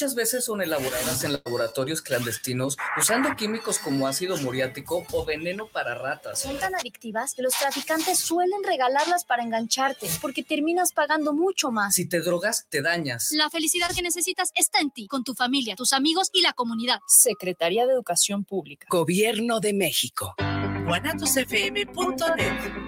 Muchas veces son elaboradas en laboratorios clandestinos usando químicos como ácido muriático o veneno para ratas. Son tan adictivas que los traficantes suelen regalarlas para engancharte porque terminas pagando mucho más. Si te drogas, te dañas. La felicidad que necesitas está en ti, con tu familia, tus amigos y la comunidad. Secretaría de Educación Pública. Gobierno de México. guanatosfm.net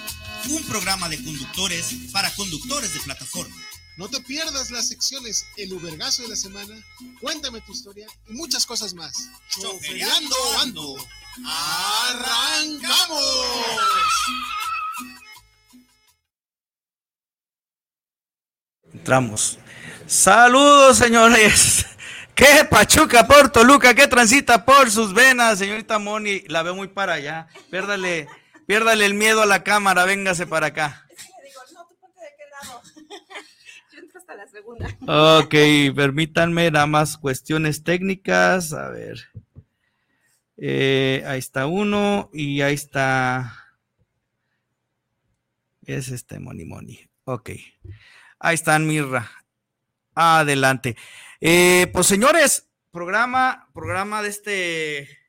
un programa de conductores para conductores de plataforma no te pierdas las secciones El Ubergazo de la Semana, Cuéntame tu historia y muchas cosas más. Chofereando Ando. ¡Arrancamos! Entramos. Saludos, señores. ¿Qué Pachuca por Toluca? ¿Qué transita por sus venas, señorita Moni? La veo muy para allá. Piérdale, piérdale el miedo a la cámara, véngase para acá. la segunda. Ok, permítanme nada más cuestiones técnicas. A ver. Eh, ahí está uno y ahí está. Es este Moni Moni. Ok. Ahí están, Mirra. Adelante. Eh, pues señores, programa, programa de este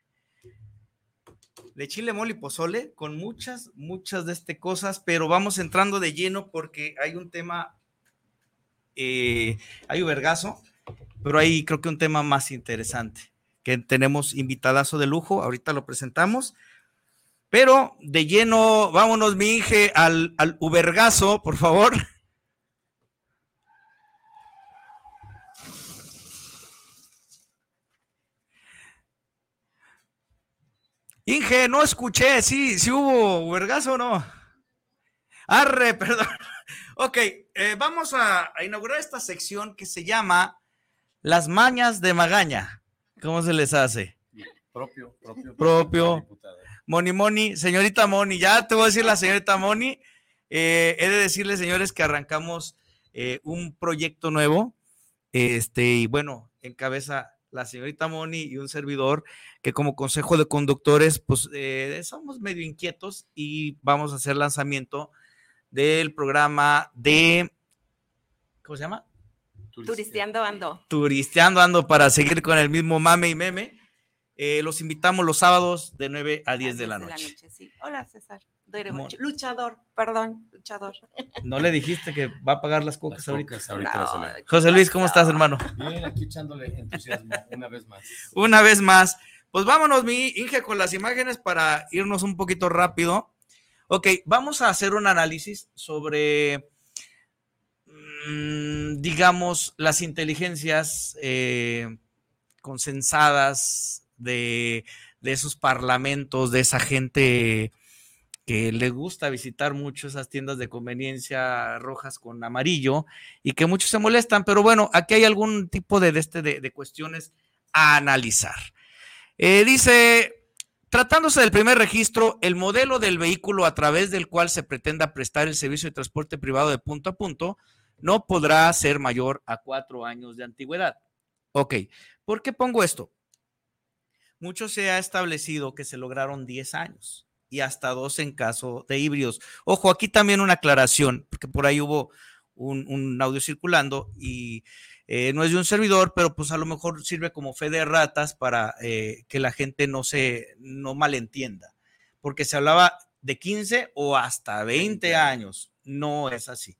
de chile mole y pozole con muchas, muchas de este cosas, pero vamos entrando de lleno porque hay un tema eh, hay Ubergazo, pero hay creo que un tema más interesante, que tenemos invitadazo de lujo, ahorita lo presentamos, pero de lleno, vámonos mi Inge al, al Ubergazo, por favor. Inge, no escuché, sí, sí hubo Ubergazo o no. Arre, perdón. Ok, eh, vamos a, inaugurar esta sección que se llama Las mañas de Magaña. ¿Cómo se les hace? Propio, propio. Propio. Moni Moni, señorita Moni, ya te voy a decir la señorita Moni. Eh, he de decirles, señores, que arrancamos eh, un proyecto nuevo. Este, y bueno, encabeza la señorita Moni y un servidor que como consejo de conductores, pues somos medio inquietos y vamos a hacer lanzamiento del programa de, ¿cómo se llama? Turisteando Ando. Turisteando Ando para seguir con el mismo mame y meme. Eh, los invitamos los sábados de 9 a 10 de la noche. Hola, César. Luchador, perdón, luchador. No le dijiste que va a pagar las cocas ahorita. José Luis, ¿cómo estás, hermano? Bien, aquí echándole entusiasmo una vez más. Una vez más. Pues vámonos, mi Inge, con las imágenes para irnos un poquito rápido. Ok, vamos a hacer un análisis sobre, mm, digamos, las inteligencias eh, consensadas de, esos parlamentos, de esa gente que le gusta visitar mucho esas tiendas de conveniencia rojas con amarillo y que muchos se molestan, pero bueno, aquí hay algún tipo de, este, de, cuestiones a analizar. Eh, dice Tratándose del primer registro, el modelo del vehículo a través del cual se pretenda prestar el servicio de transporte privado de punto a punto no podrá ser mayor a cuatro años de antigüedad. Ok, ¿por qué pongo esto? Mucho se ha establecido que se lograron 10 años y hasta dos en caso de híbridos. Ojo, aquí también una aclaración, porque por ahí hubo un, un audio circulando y eh, no es de un servidor, pero pues a lo mejor sirve como fe de ratas para eh, que la gente no se no malentienda, porque se hablaba de 15 o hasta 20 años, no es así.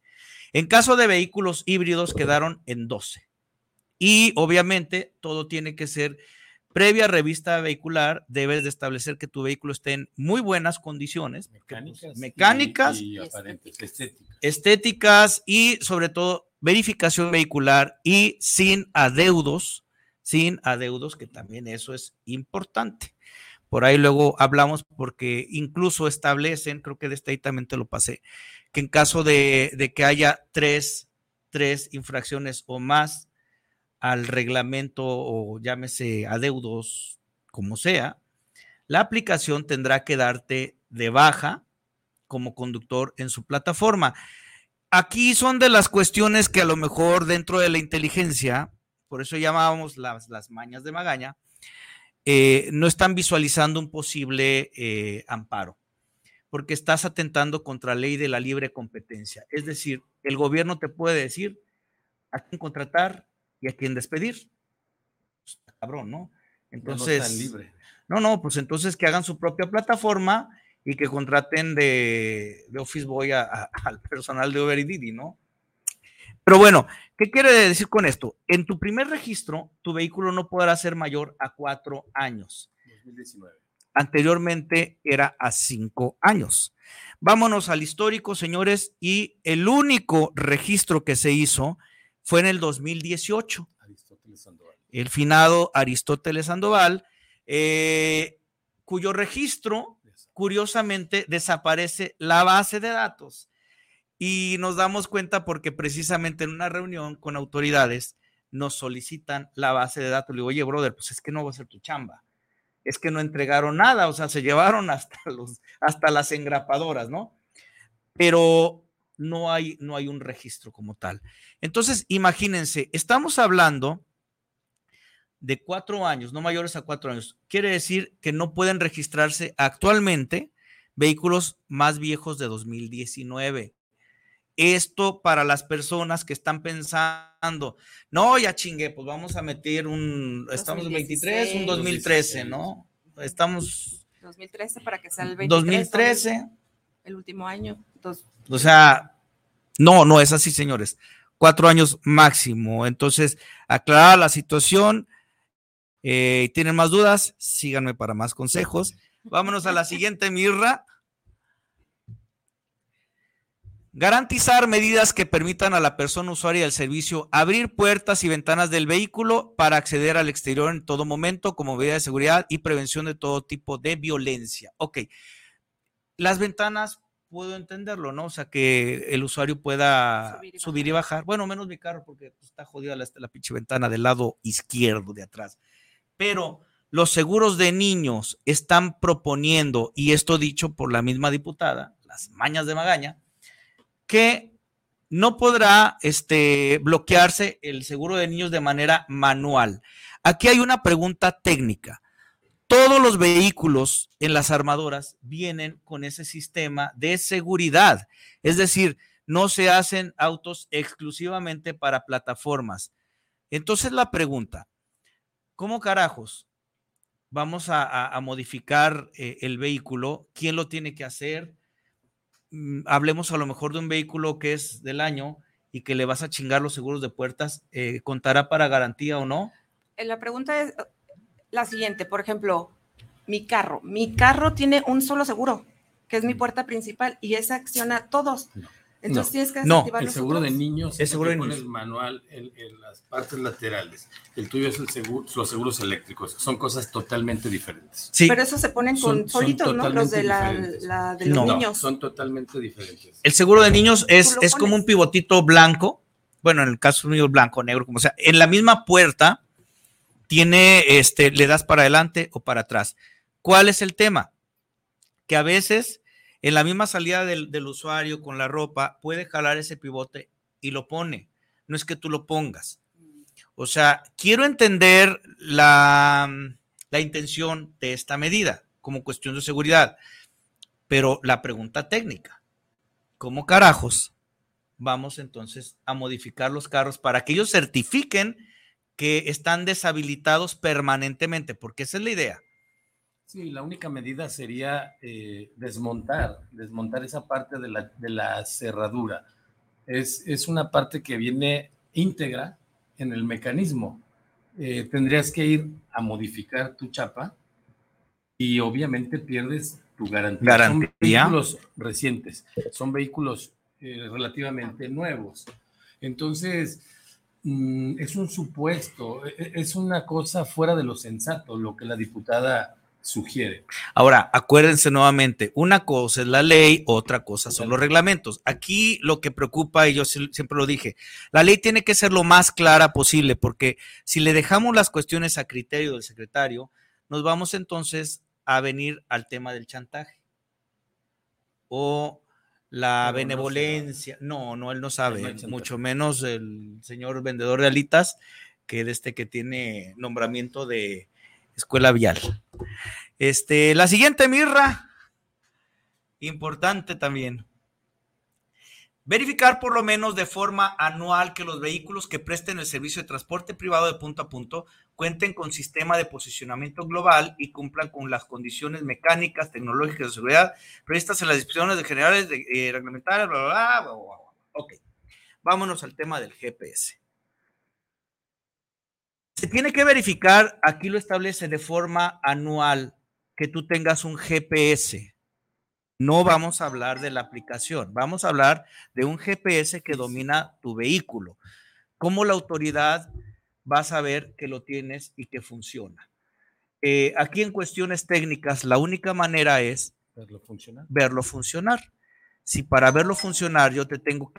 En caso de vehículos híbridos quedaron en 12. Y obviamente todo tiene que ser previa revista vehicular, debes de establecer que tu vehículo esté en muy buenas condiciones, mecánicas, mecánicas y, estéticas. estéticas y sobre todo verificación vehicular y sin adeudos, sin adeudos, que también eso es importante. Por ahí luego hablamos porque incluso establecen, creo que de este ahí también te lo pasé, que en caso de, que haya tres, tres infracciones o más al reglamento o llámese adeudos, como sea, la aplicación tendrá que darte de baja como conductor en su plataforma. Aquí son de las cuestiones que a lo mejor dentro de la inteligencia, por eso llamábamos las, las mañas de magaña, eh, no están visualizando un posible eh, amparo, porque estás atentando contra la ley de la libre competencia. Es decir, el gobierno te puede decir a quién contratar y a quién despedir. Pues, cabrón, ¿no? Entonces, no, libre. no, no, pues entonces que hagan su propia plataforma y que contraten de, de Office Boy a, a, al personal de Uber y Didi, ¿no? Pero bueno, ¿qué quiere decir con esto? En tu primer registro, tu vehículo no podrá ser mayor a cuatro años. 2019. Anteriormente era a cinco años. Vámonos al histórico, señores, y el único registro que se hizo fue en el 2018. Aristóteles Sandoval. El finado Aristóteles Sandoval, eh, cuyo registro, curiosamente, desaparece la base de datos. Y nos damos cuenta porque precisamente en una reunión con autoridades nos solicitan la base de datos. Le digo, oye, brother, pues es que no va a ser tu chamba. Es que no entregaron nada, o sea, se llevaron hasta, los, hasta las engrapadoras, ¿no? Pero no hay, no hay un registro como tal. Entonces, imagínense, estamos hablando de cuatro años, no mayores a cuatro años. Quiere decir que no pueden registrarse actualmente vehículos más viejos de 2019. Esto para las personas que están pensando, no, ya chingue, pues vamos a meter un, estamos en 23, un 2013, ¿no? Estamos... 2013 para que sea el 23. 2013. El último año. Dos. O sea, no, no es así, señores. Cuatro años máximo. Entonces, aclarar la situación. Eh, ¿Tienen más dudas? Síganme para más consejos. Vámonos a la siguiente, Mirra. Garantizar medidas que permitan a la persona usuaria del servicio abrir puertas y ventanas del vehículo para acceder al exterior en todo momento como medida de seguridad y prevención de todo tipo de violencia. Ok, las ventanas puedo entenderlo, ¿no? O sea, que el usuario pueda subir y, subir y bajar. Bueno, menos mi carro porque pues, está jodida la, la pinche ventana del lado izquierdo de atrás. Pero los seguros de niños están proponiendo, y esto dicho por la misma diputada, las mañas de Magaña, que no podrá este, bloquearse el seguro de niños de manera manual. Aquí hay una pregunta técnica. Todos los vehículos en las armadoras vienen con ese sistema de seguridad. Es decir, no se hacen autos exclusivamente para plataformas. Entonces la pregunta, ¿cómo carajos vamos a, modificar eh, el vehículo? ¿Quién lo tiene que hacer? hablemos a lo mejor de un vehículo que es del año y que le vas a chingar los seguros de puertas, eh, ¿contará para garantía o no? La pregunta es la siguiente, por ejemplo, mi carro, mi carro tiene un solo seguro, que es mi puerta principal y esa acciona a todos. No. Entonces no, tienes que no, el seguro de niños es seguro de niños. niños. el manual en, en, las partes laterales. El tuyo es el seguro, los seguros eléctricos. Son cosas totalmente diferentes. Sí. Pero eso se ponen con son, solitos, son ¿no? Los de, la, la, de los no, niños. son totalmente diferentes. El seguro de niños es, es como un pivotito blanco. Bueno, en el caso mío blanco, negro, como sea. En la misma puerta tiene, este, le das para adelante o para atrás. ¿Cuál es el tema? Que a veces en la misma salida del, usuario con la ropa, puede jalar ese pivote y lo pone. No es que tú lo pongas. O sea, quiero entender la, la intención de esta medida como cuestión de seguridad, pero la pregunta técnica, ¿cómo carajos vamos entonces a modificar los carros para que ellos certifiquen que están deshabilitados permanentemente? Porque esa es la idea. Sí, la única medida sería eh, desmontar, desmontar esa parte de la, de la cerradura. Es, es, una parte que viene íntegra en el mecanismo. Eh, tendrías que ir a modificar tu chapa y obviamente pierdes tu garantía. garantía. Son vehículos recientes, son vehículos eh, relativamente nuevos. Entonces, mmm, es un supuesto, es una cosa fuera de lo sensato lo que la diputada sugiere. Ahora, acuérdense nuevamente, una cosa es la ley, otra cosa son los reglamentos. Aquí lo que preocupa, y yo siempre lo dije, la ley tiene que ser lo más clara posible, porque si le dejamos las cuestiones a criterio del secretario, nos vamos entonces a venir al tema del chantaje o la no benevolencia. No, no, él no sabe, mucho menos el señor vendedor de alitas, que es este que tiene nombramiento de escuela vial. Este, la siguiente, Mirra, importante también. Verificar por lo menos de forma anual que los vehículos que presten el servicio de transporte privado de punto a punto cuenten con sistema de posicionamiento global y cumplan con las condiciones mecánicas, tecnológicas de seguridad previstas en las disposiciones generales de, eh, reglamentarias, bla, bla, bla. Ok, vámonos al tema del GPS. Se tiene que verificar, aquí lo establece de forma anual, que tú tengas un GPS. No vamos a hablar de la aplicación, vamos a hablar de un GPS que domina tu vehículo. ¿Cómo la autoridad va a saber que lo tienes y que funciona? Eh, aquí en cuestiones técnicas, la única manera es Verlo funcionar. verlo funcionar. Si para verlo funcionar yo te tengo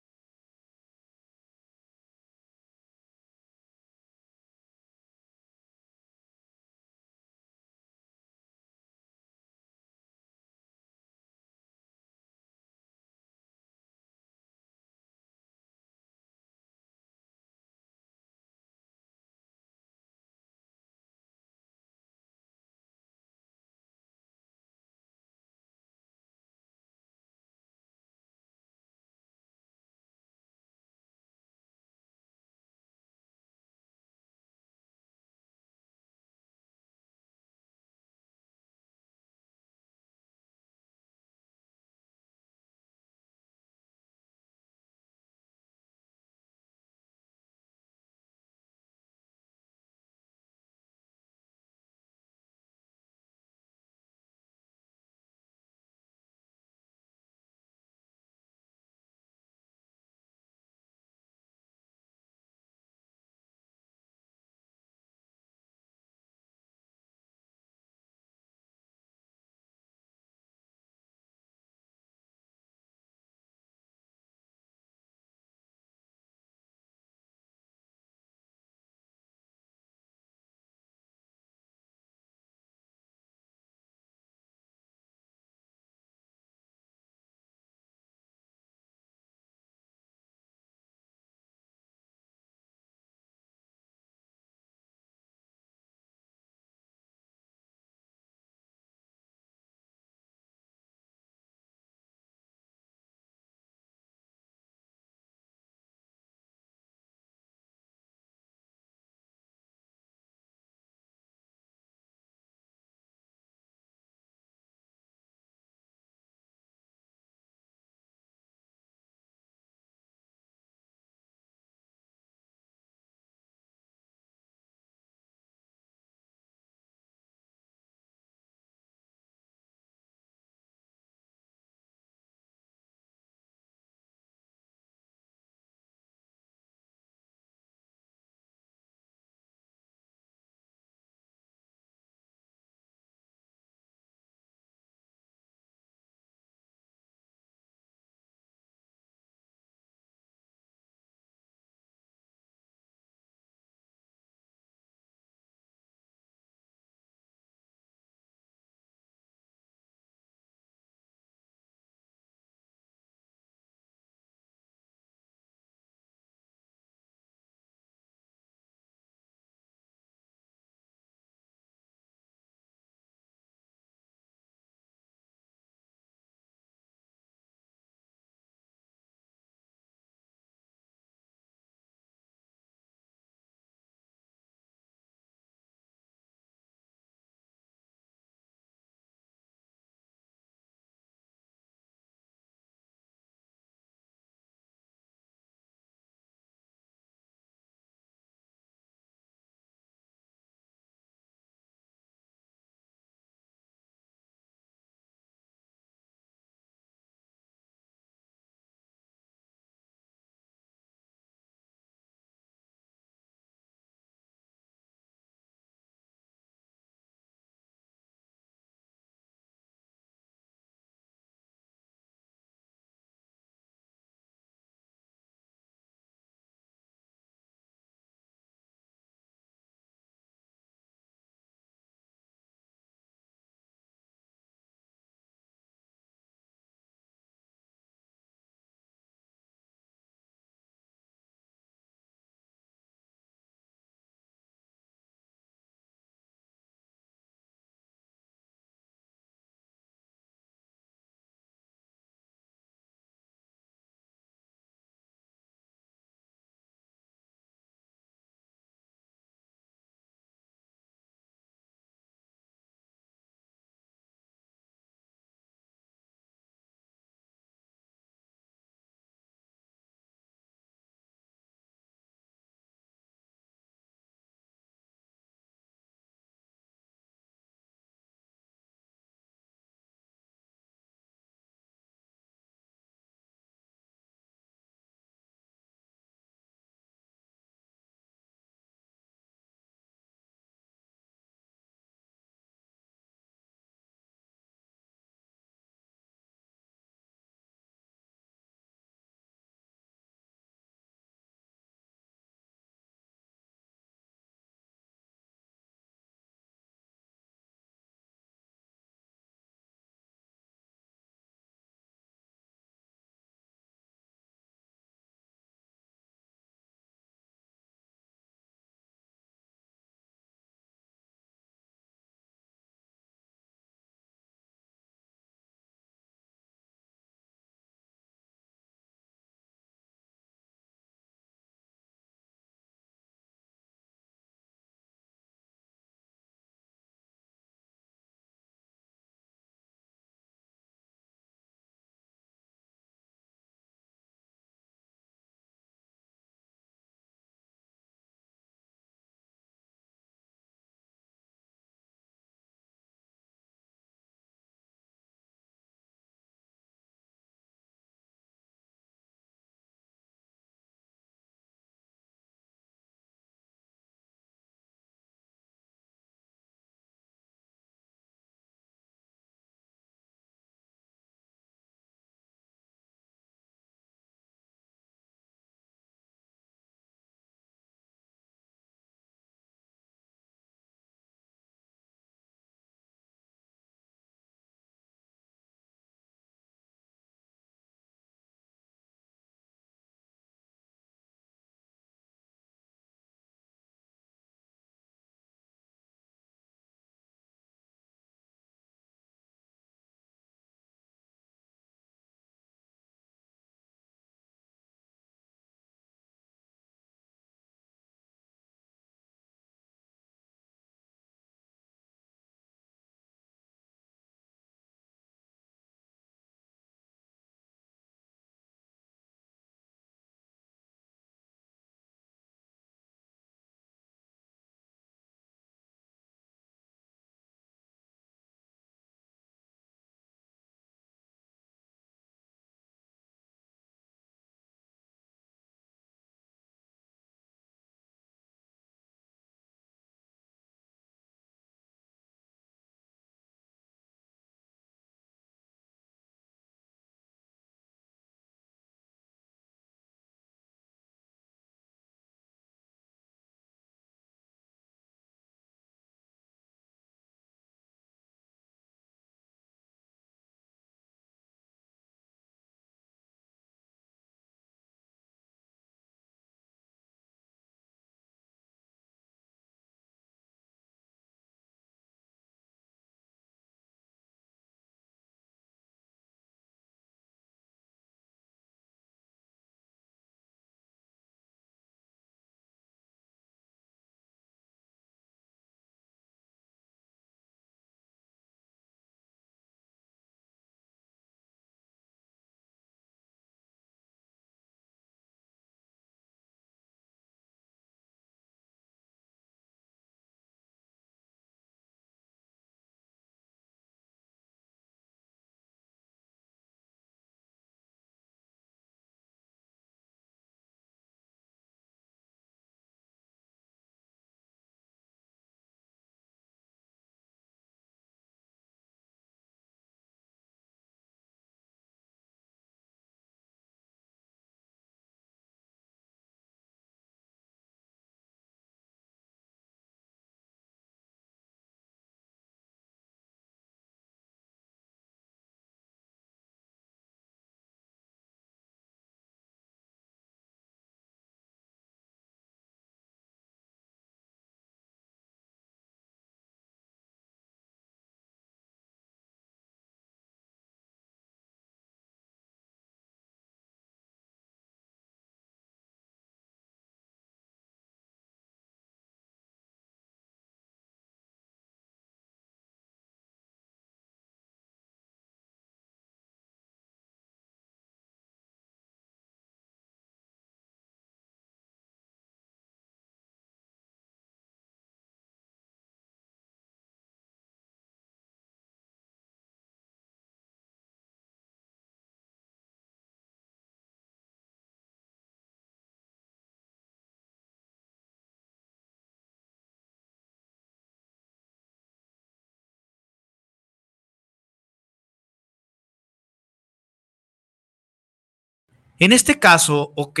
En este caso, ok,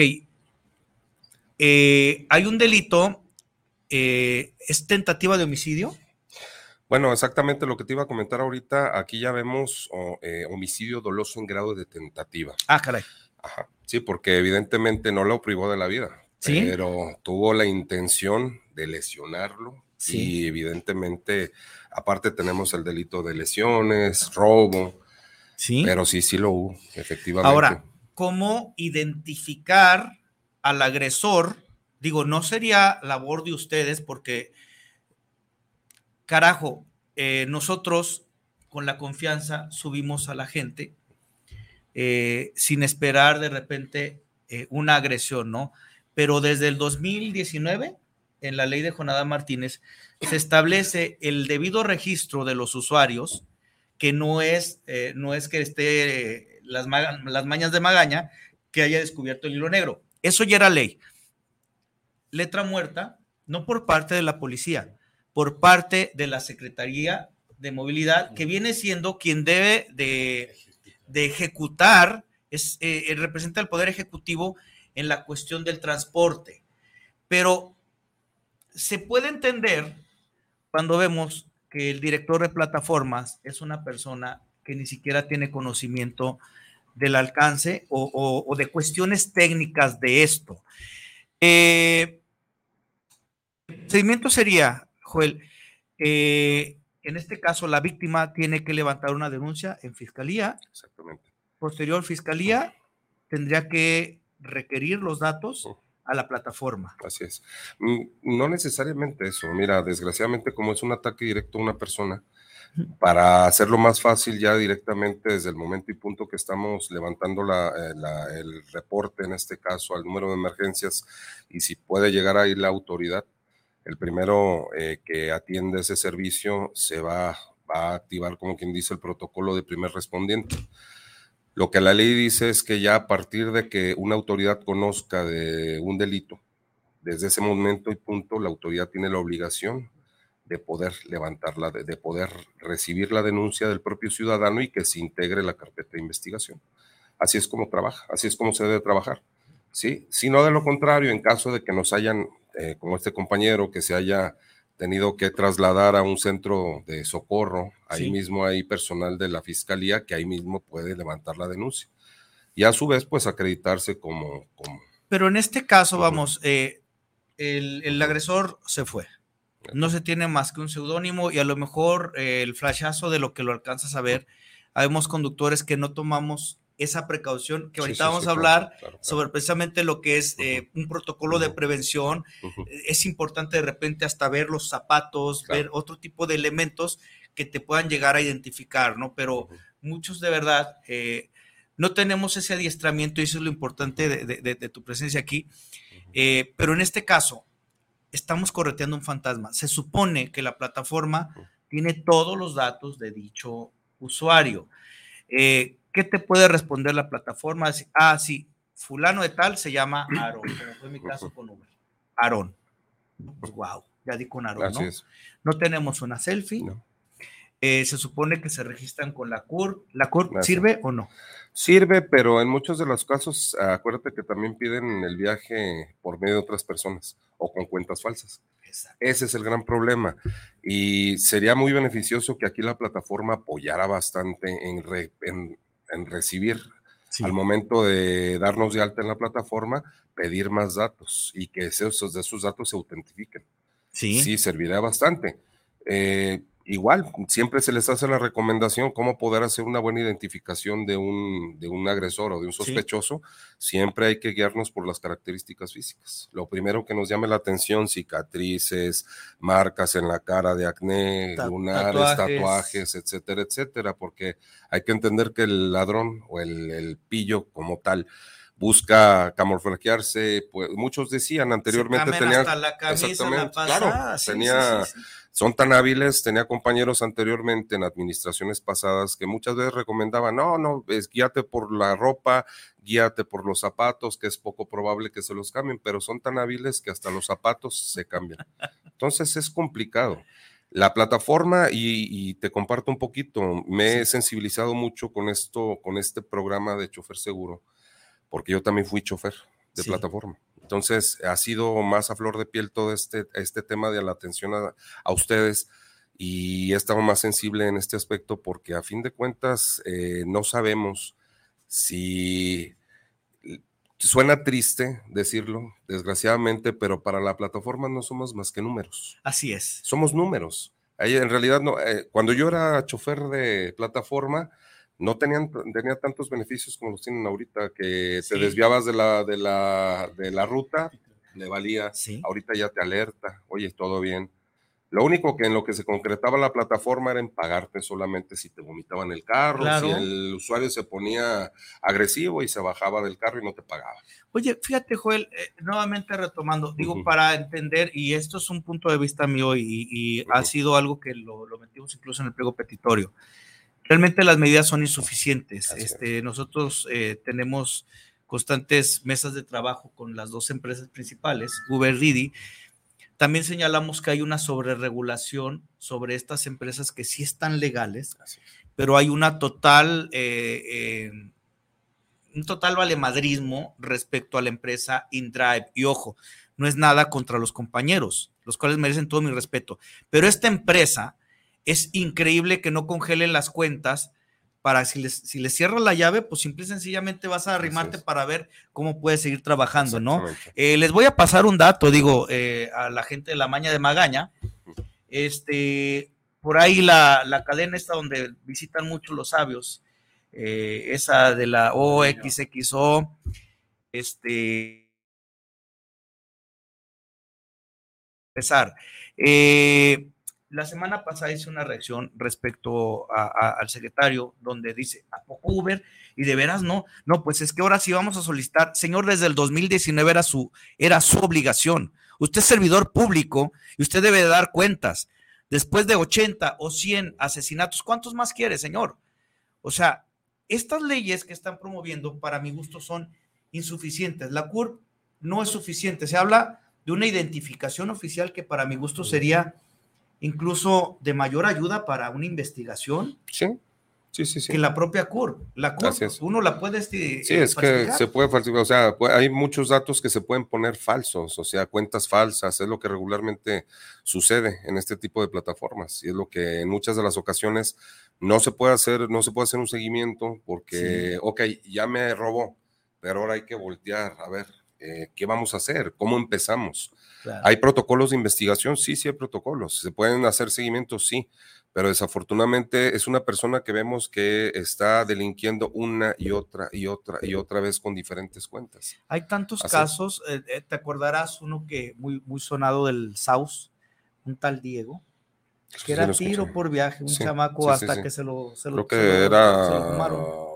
eh, hay un delito, eh, ¿es tentativa de homicidio? Bueno, exactamente lo que te iba a comentar ahorita, aquí ya vemos oh, eh, homicidio doloso en grado de tentativa. Ah, caray. Ajá. Sí, porque evidentemente no lo privó de la vida, ¿Sí? pero tuvo la intención de lesionarlo Sí. y evidentemente, aparte tenemos el delito de lesiones, robo, Sí. pero sí, sí lo hubo, efectivamente. Ahora, ¿cómo identificar al agresor? Digo, no sería labor de ustedes porque, carajo, eh, nosotros con la confianza subimos a la gente eh, sin esperar de repente eh, una agresión, ¿no? Pero desde el 2019, en la ley de Jonadá Martínez, se establece el debido registro de los usuarios, que no es, no es que esté las, ma- las mañas de magaña, que haya descubierto el hilo negro. Eso ya era ley. Letra muerta, no por parte de la policía, por parte de la Secretaría de Movilidad, que viene siendo quien debe de, de ejecutar, es, eh, eh, representa el Poder Ejecutivo en la cuestión del transporte. Pero se puede entender cuando vemos que el director de plataformas es una persona que ni siquiera tiene conocimiento del alcance o, o- o de cuestiones técnicas de esto. Eh, el procedimiento sería, Joel, eh, en este caso la víctima tiene que levantar una denuncia en fiscalía. Exactamente. Posterior fiscalía tendría que requerir los datos a la plataforma. Así es. Mm, No necesariamente eso. Mira, desgraciadamente como es un ataque directo a una persona, para hacerlo más fácil ya directamente desde el momento y punto que estamos levantando eh, la- el reporte, en este caso, al número de emergencias y si puede llegar ahí la autoridad, el primero eh, que atiende ese servicio se va, va a activar, como quien dice, el protocolo de primer respondiente. Lo que la ley dice es que ya a partir de que una autoridad conozca de un delito, desde ese momento y punto, la autoridad tiene la obligación de poder levantarla, de, de poder recibir la denuncia del propio ciudadano y que se integre la carpeta de investigación. Así es como trabaja, así es como se debe trabajar. ¿sí? Si no, de lo contrario, en caso de que nos hayan, eh, como este compañero, que se haya tenido que trasladar a un centro de socorro, ahí Sí. mismo hay personal de la fiscalía que ahí mismo puede levantar la denuncia. Y a su vez, pues acreditarse como, como Pero en este caso, vamos, eh, el, el agresor se fue. No se tiene más que un seudónimo y a lo mejor eh, el flashazo de lo que lo alcanzas a ver. Habemos conductores que no tomamos esa precaución, que ahorita sí, vamos sí, a hablar claro, claro. sobre precisamente lo que es eh, un protocolo de prevención. Es importante de repente hasta ver los zapatos, ver otro tipo de elementos que te puedan llegar a identificar, ¿no? Pero muchos de verdad eh, no tenemos ese adiestramiento y eso es lo importante de, de- de- de tu presencia aquí. Eh, pero en este caso, estamos correteando un fantasma. Se supone que la plataforma tiene todos los datos de dicho usuario. Eh, ¿Qué te puede responder la plataforma? Ah, sí, fulano de tal se llama Aarón, como fue mi caso con Uber. Aarón. Pues, wow, ya di con Aarón, ¿no? No tenemos una selfie. Eh, se supone que se registran con la CUR. ¿La CUR sirve o no? Sirve, pero en muchos de los casos, acuérdate que también piden el viaje por medio de otras personas o con cuentas falsas. Ese es el gran problema. Y sería muy beneficioso que aquí la plataforma apoyara bastante en, re- en- en recibir al momento de darnos de alta en la plataforma, pedir más datos y que esos, de esos datos se autentifiquen. Sí. Sí, servirá bastante. Eh, igual, siempre se les hace la recomendación cómo poder hacer una buena identificación de un, de un agresor o de un Sí. sospechoso. Siempre hay que guiarnos por las características físicas. Lo primero que nos llame la atención, cicatrices, marcas en la cara de acné, Ta- lunares, tatuajes. tatuajes, etcétera, etcétera, porque hay que entender que el ladrón o el, el pillo como tal busca camuflajearse, pues muchos decían anteriormente tenían hasta la camisa, la claro, sí, tenía sí, sí, sí. Son tan hábiles, tenía compañeros anteriormente en administraciones pasadas que muchas veces recomendaban, no, no, es guíate por la ropa, guíate por los zapatos, que es poco probable que se los cambien, pero son tan hábiles que hasta los zapatos se cambian. Entonces es complicado. La plataforma, y, y te comparto un poquito, me he sensibilizado mucho con esto, con este programa de chofer seguro, porque yo también fui chofer de Sí. plataforma. Entonces, ha sido más a flor de piel todo este, este tema de la atención a, a ustedes y he estado más sensible en este aspecto porque a fin de cuentas eh, no sabemos si suena triste decirlo, desgraciadamente, pero para la plataforma no somos más que números. Así es. Somos números. En realidad, no, eh, cuando yo era chofer de plataforma, no tenían, tenía tantos beneficios como los tienen ahorita, que Sí. te desviabas de la, de la, de la ruta, le valía. Sí. Ahorita ya te alerta, oye, todo bien. Lo único que en lo que se concretaba la plataforma era en pagarte solamente si te vomitaban el carro, Claro. si el usuario se ponía agresivo y se bajaba del carro y no te pagaba. Oye, fíjate, Joel, eh, nuevamente retomando, digo, Ujú. para entender, y esto es un punto de vista mío y, y ha Ujú. sido algo que lo, lo metimos incluso en el pliego petitorio. Realmente las medidas son insuficientes. Así es. Este, nosotros eh, tenemos constantes mesas de trabajo con las dos empresas principales, Uber y Didi. También señalamos que hay una sobreregulación sobre estas empresas que sí están legales, es. pero hay una total, eh, eh, un total valemadrismo respecto a la empresa InDrive. Y ojo, no es nada contra los compañeros, los cuales merecen todo mi respeto. Pero esta empresa es increíble que no congelen las cuentas para si les, si les cierra la llave, pues simple y sencillamente vas a arrimarte para ver cómo puedes seguir trabajando, ¿no? Eh, les voy a pasar un dato, digo, eh, a la gente de la Maña de Magaña. Este, por ahí la, la cadena esta donde visitan mucho los sabios, eh, esa de la OXXO, este, empezar. Eh, la semana pasada hice una reacción respecto a- al secretario donde dice, ¿a poco Uber? Y de veras no, no, pues es que ahora sí vamos a solicitar, señor, desde el 2019 era su, era su obligación. Usted es servidor público y usted debe de dar cuentas. Después de 80 o 100 asesinatos, ¿cuántos más quiere, señor? O sea, estas leyes que están promoviendo, para mi gusto, son insuficientes. La CURP no es suficiente. Se habla de una identificación oficial que para mi gusto sería incluso de mayor ayuda para una investigación Sí, sí, sí. sí. que la propia CURP. La es. uno la puede... este, Sí, es que se puede falsificar, o sea, pu- hay muchos datos que se pueden poner falsos, o sea, cuentas falsas, es lo que regularmente sucede en este tipo de plataformas y es lo que en muchas de las ocasiones no se puede hacer, no se puede hacer un seguimiento porque, ok, ya me robó, pero ahora hay que voltear a ver eh, qué vamos a hacer, cómo empezamos. Claro. ¿Hay protocolos de investigación? Sí, sí hay protocolos. ¿Se pueden hacer seguimientos? Sí, pero desafortunadamente es una persona que vemos que está delinquiendo una y otra y otra y otra vez con diferentes cuentas. Hay tantos Así casos, eh, eh, te acordarás uno que muy, muy sonado del Saus, un tal Diego, que sí era tiro escuché. por viaje, un Sí, chamaco sí, hasta que se lo, se lo que se lo- era, se lo fumaron.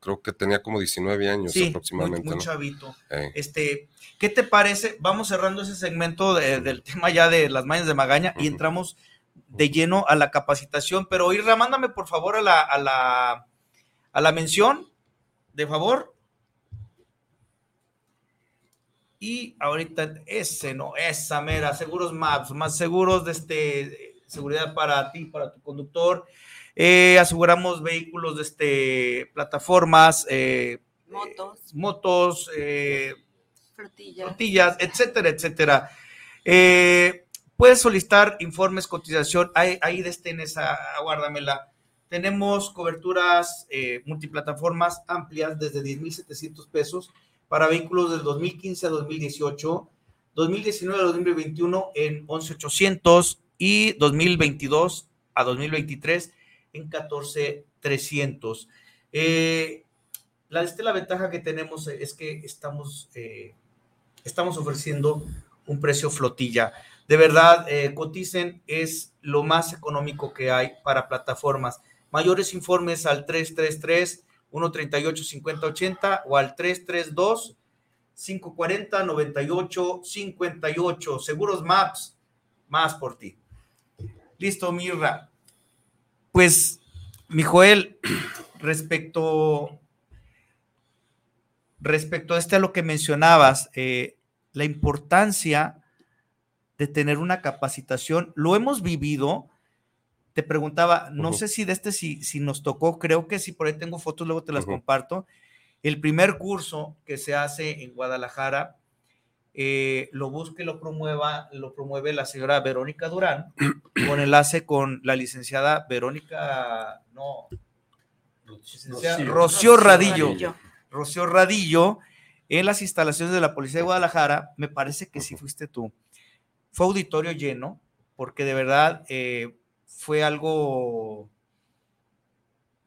Creo que tenía como 19 años Sí, muy, aproximadamente. muy ¿no? chavito. Eh, Este, ¿qué te parece? Vamos cerrando ese segmento de- del tema ya de las mañas de Magaña y entramos de lleno a la capacitación. Pero Irra, mándame por favor a la, a la, a la mención, de favor. Y ahorita ese, no, esa mera, seguros maps, más seguros de este, seguridad para ti, para tu conductor. Eh, aseguramos vehículos de este, plataformas, eh, Motos, motos, eh, tortillas, etcétera, etcétera. Eh, puedes solicitar informes, cotización, ahí, ahí en esa, aguárdamela. Tenemos coberturas eh, multiplataformas amplias desde 10,700 pesos para vehículos del 2015 a 2018, 2019 a 2021 en 11,800 y 2022 a 2023 en 14,300. Eh, la, este, la ventaja que tenemos es que estamos, eh, estamos ofreciendo un precio flotilla. De verdad, eh, coticen, es lo más económico que hay para plataformas. Mayores informes al 333 138 5080 o al 332 540 98 58. Seguros Maps, más por ti. Listo, Mirra. Pues, mi Joel, respecto respecto a este a lo que mencionabas, eh, la importancia de tener una capacitación, lo hemos vivido. Te preguntaba, no sé si de este si, si nos tocó, creo que sí, por ahí tengo fotos, luego te las comparto. El primer curso que se hace en Guadalajara eh, lo busca y lo promueva, lo promueve la señora Verónica Durán, con enlace con la licenciada Verónica, no, licenciada Rocío. Rocío Radillo. Radillo. Rocío Radillo, en las instalaciones de la Policía de Guadalajara, me parece que sí fuiste tú. Fue auditorio lleno, porque de verdad eh, fue algo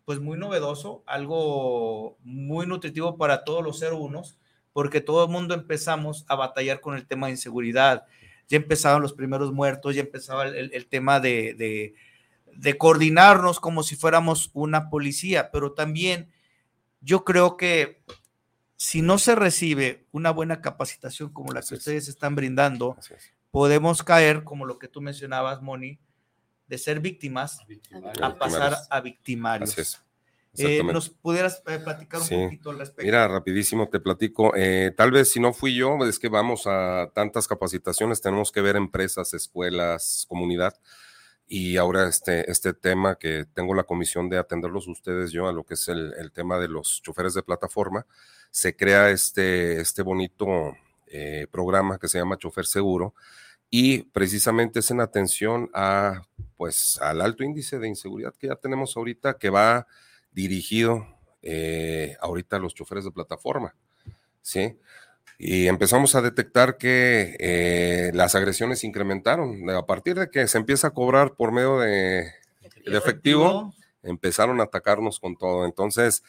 pues muy novedoso, algo muy nutritivo para todos los 01, porque todo el mundo empezamos a batallar con el tema de inseguridad. Ya empezaban los primeros muertos, ya empezaba el, tema de, de- de coordinarnos como si fuéramos una policía, pero también yo creo que si no se recibe una buena capacitación como la que ustedes están brindando, es. podemos caer, como lo que tú mencionabas, Moni, de ser víctimas a pasar a victimarios. Eh. ¿Nos pudieras eh, platicar un Sí. poquito al respecto? Mira, rapidísimo te platico. eh, tal vez si no fui yo, es que vamos a tantas capacitaciones, tenemos que ver empresas, escuelas, comunidad. Y ahora este, este tema que tengo la comisión de atenderlos ustedes, yo, a lo que es el, el tema de los choferes de plataforma, se crea este, este bonito eh, programa que se llama Chofer Seguro y precisamente es en atención a, pues, al alto índice de inseguridad que ya tenemos ahorita, que va dirigido eh, ahorita a los choferes de plataforma, ¿sí? Y empezamos a detectar que eh, las agresiones incrementaron. A partir de que se empieza a cobrar por medio de, de efectivo, empezaron a atacarnos con todo. Entonces,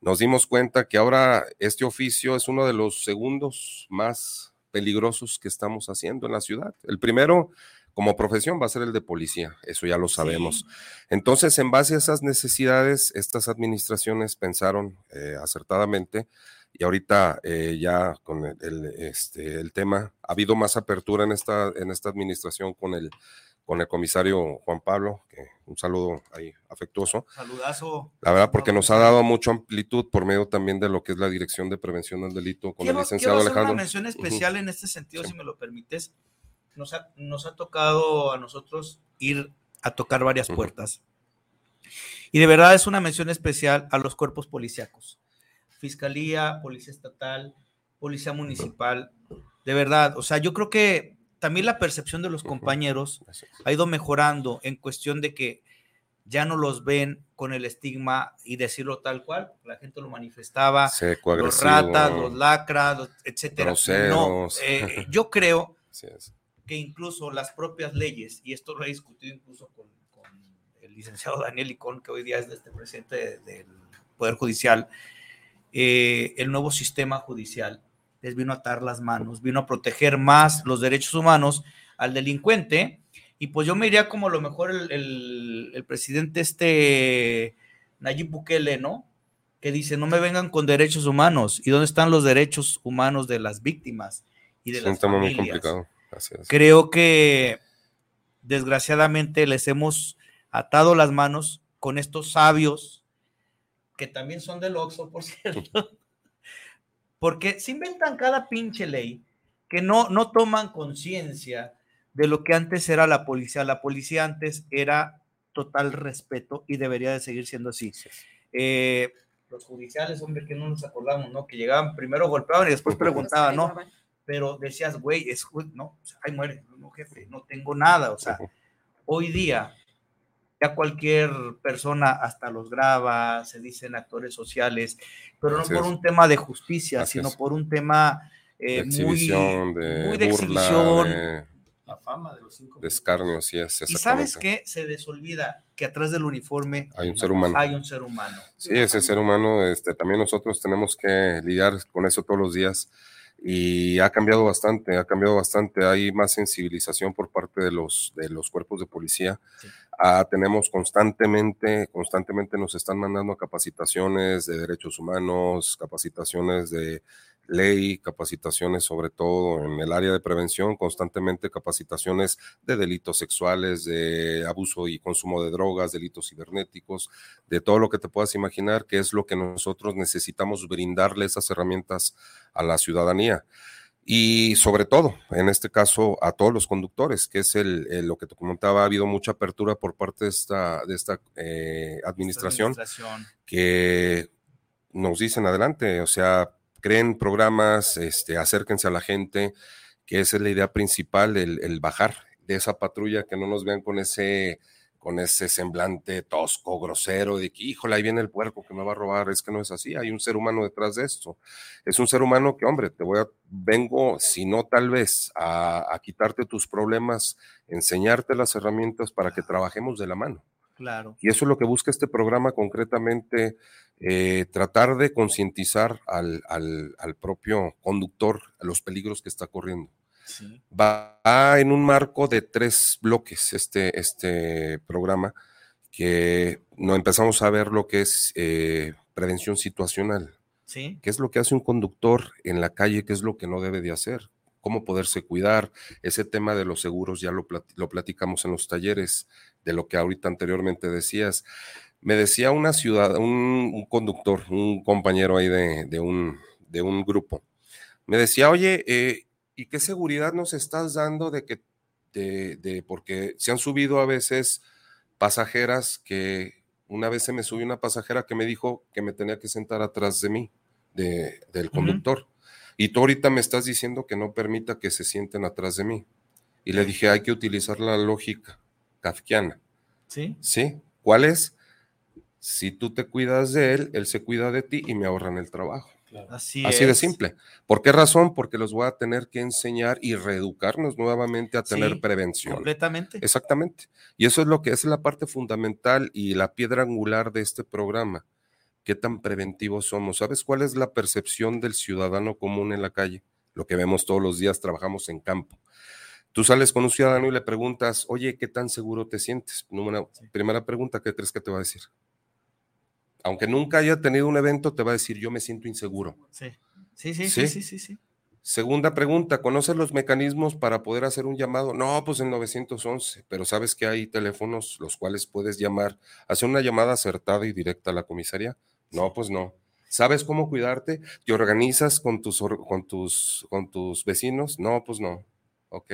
nos dimos cuenta que ahora este oficio es uno de los segundos más peligrosos que estamos haciendo en la ciudad. El primero, como profesión, va a ser el de policía, eso ya lo sabemos. Entonces, en base a esas necesidades, estas administraciones pensaron eh, acertadamente y ahorita eh, ya con el, el, este, el tema, ha habido más apertura en esta, en esta administración con el, con el comisario Juan Pablo, que un saludo ahí afectuoso. Saludazo. La verdad, porque nos ha dado mucha amplitud por medio también de lo que es la Dirección de Prevención del Delito con quiero, el licenciado quiero hacer Alejandro. una mención especial en este sentido, Sí. si me lo permites. Nos ha, nos ha tocado a nosotros ir a tocar varias puertas. Y de verdad es una mención especial a los cuerpos policíacos. Fiscalía, Policía Estatal, Policía Municipal. De verdad, o sea, yo creo que también la percepción de los compañeros ha ido mejorando en cuestión de que ya no los ven con el estigma y decirlo tal cual, la gente lo manifestaba, Seco, los ratas, los lacras, los- etcétera. No, eh, yo creo. que incluso las propias leyes, y esto lo he discutido incluso con, con el licenciado Daniel Icón, que hoy día es este presidente de- del Poder Judicial, eh, el nuevo sistema judicial les vino a atar las manos, vino a proteger más los derechos humanos al delincuente, y pues yo me iría como a lo mejor el, el- el presidente este Nayib Bukele, ¿no? Que dice, no me vengan con derechos humanos, ¿y dónde están los derechos humanos de las víctimas y de Es las un tema muy familias? complicado. Así es. Creo que desgraciadamente les hemos atado las manos con estos sabios, que también son del Oxxo, por cierto, porque se inventan cada pinche ley que no, no toman conciencia de lo que antes era la policía. La policía antes era total respeto y debería de seguir siendo así. Eh, los judiciales, hombre, que no nos acordamos, ¿no? Que llegaban, primero golpeaban y después preguntaban, ¿no? Pero decías, güey, es, no, o sea, ay, muere, no, jefe, no tengo nada, o sea, hoy día ya cualquier persona hasta los graba, se dicen actores sociales, pero no Así por es. un tema de justicia, Así sino es. por un tema eh, de exhibición, muy, de muy de burla, exhibición. de, La fama de los cinco. de escarnio, sí es. Y sabes qué, se les olvida que atrás del uniforme Hay un ser humano. hay un ser humano. Sí, ese ser humano, este, también nosotros tenemos que lidiar con eso todos los días y ha cambiado bastante, ha cambiado bastante. Hay más sensibilización por parte de los, de los cuerpos de policía. Sí. Ah, tenemos constantemente, constantemente nos están mandando capacitaciones de derechos humanos, capacitaciones de ley, capacitaciones sobre todo en el área de prevención, constantemente capacitaciones de delitos sexuales, de abuso y consumo de drogas, delitos cibernéticos, de todo lo que te puedas imaginar, que es lo que nosotros necesitamos brindarle esas herramientas a la ciudadanía. Y sobre todo, en este caso, a todos los conductores, que es el, el- lo que te comentaba, ha habido mucha apertura por parte de esta, de esta eh, administración Administración. que nos dicen adelante, o sea, creen programas, este, acérquense a la gente, que esa es la idea principal, el, bajar de esa patrulla, que no nos vean con ese con ese semblante tosco, grosero, de que, híjole, ahí viene el puerco que me va a robar. Es que no es así, hay un ser humano detrás de esto. Es un ser humano que, hombre, te voy a, vengo, si no tal vez, a quitarte tus problemas, enseñarte las herramientas para que trabajemos de la mano. Claro. Y eso es lo que busca este programa concretamente, eh, tratar de concientizar al, al, al propio conductor a los peligros que está corriendo. Sí. Va en un marco de tres bloques este, este programa, que no empezamos a ver lo que es eh, prevención situacional. Sí. ¿Qué es lo que hace un conductor en la calle? ¿Qué es lo que no debe de hacer? ¿Cómo poderse cuidar? Ese tema de los seguros ya lo, plat lo platicamos en los talleres, de lo que ahorita anteriormente decías. Me decía una ciudad, un, un conductor, un compañero ahí de, de, un, de un grupo, me decía, oye, eh, ¿y qué seguridad nos estás dando de que, de, de, porque se han subido a veces pasajeras que una vez se me subió una pasajera que me dijo que me tenía que sentar atrás de mí, de, del conductor. Uh -huh. Y tú ahorita me estás diciendo que no permita que se sienten atrás de mí. Y le dije, hay que utilizar la lógica kafkiana. Sí. ¿Sí? ¿Cuál es? Si tú te cuidas de él, él se cuida de ti y me ahorran el trabajo. Así, Así es. de simple. ¿Por qué razón? Porque los voy a tener que enseñar y reeducarnos nuevamente a tener Sí, prevención. Completamente. Exactamente. Y eso es lo que es la parte fundamental y la piedra angular de este programa. ¿Qué tan preventivos somos? ¿Sabes cuál es la percepción del ciudadano común en la calle? Lo que vemos todos los días, trabajamos en campo. Tú sales con un ciudadano y le preguntas, oye, ¿qué tan seguro te sientes? Número, primera pregunta, ¿qué crees que te va a decir? Aunque nunca haya tenido un evento, te va a decir, yo me siento inseguro. Sí, sí, sí, sí, sí, sí. sí. Segunda pregunta, ¿conoces los mecanismos para poder hacer un llamado? No, pues en 911, pero sabes que hay teléfonos los cuales puedes llamar, hacer una llamada acertada y directa a la comisaría. No, pues no. ¿Sabes cómo cuidarte? ¿Te organizas con tus, con tus, con tus vecinos? No, pues no. Ok.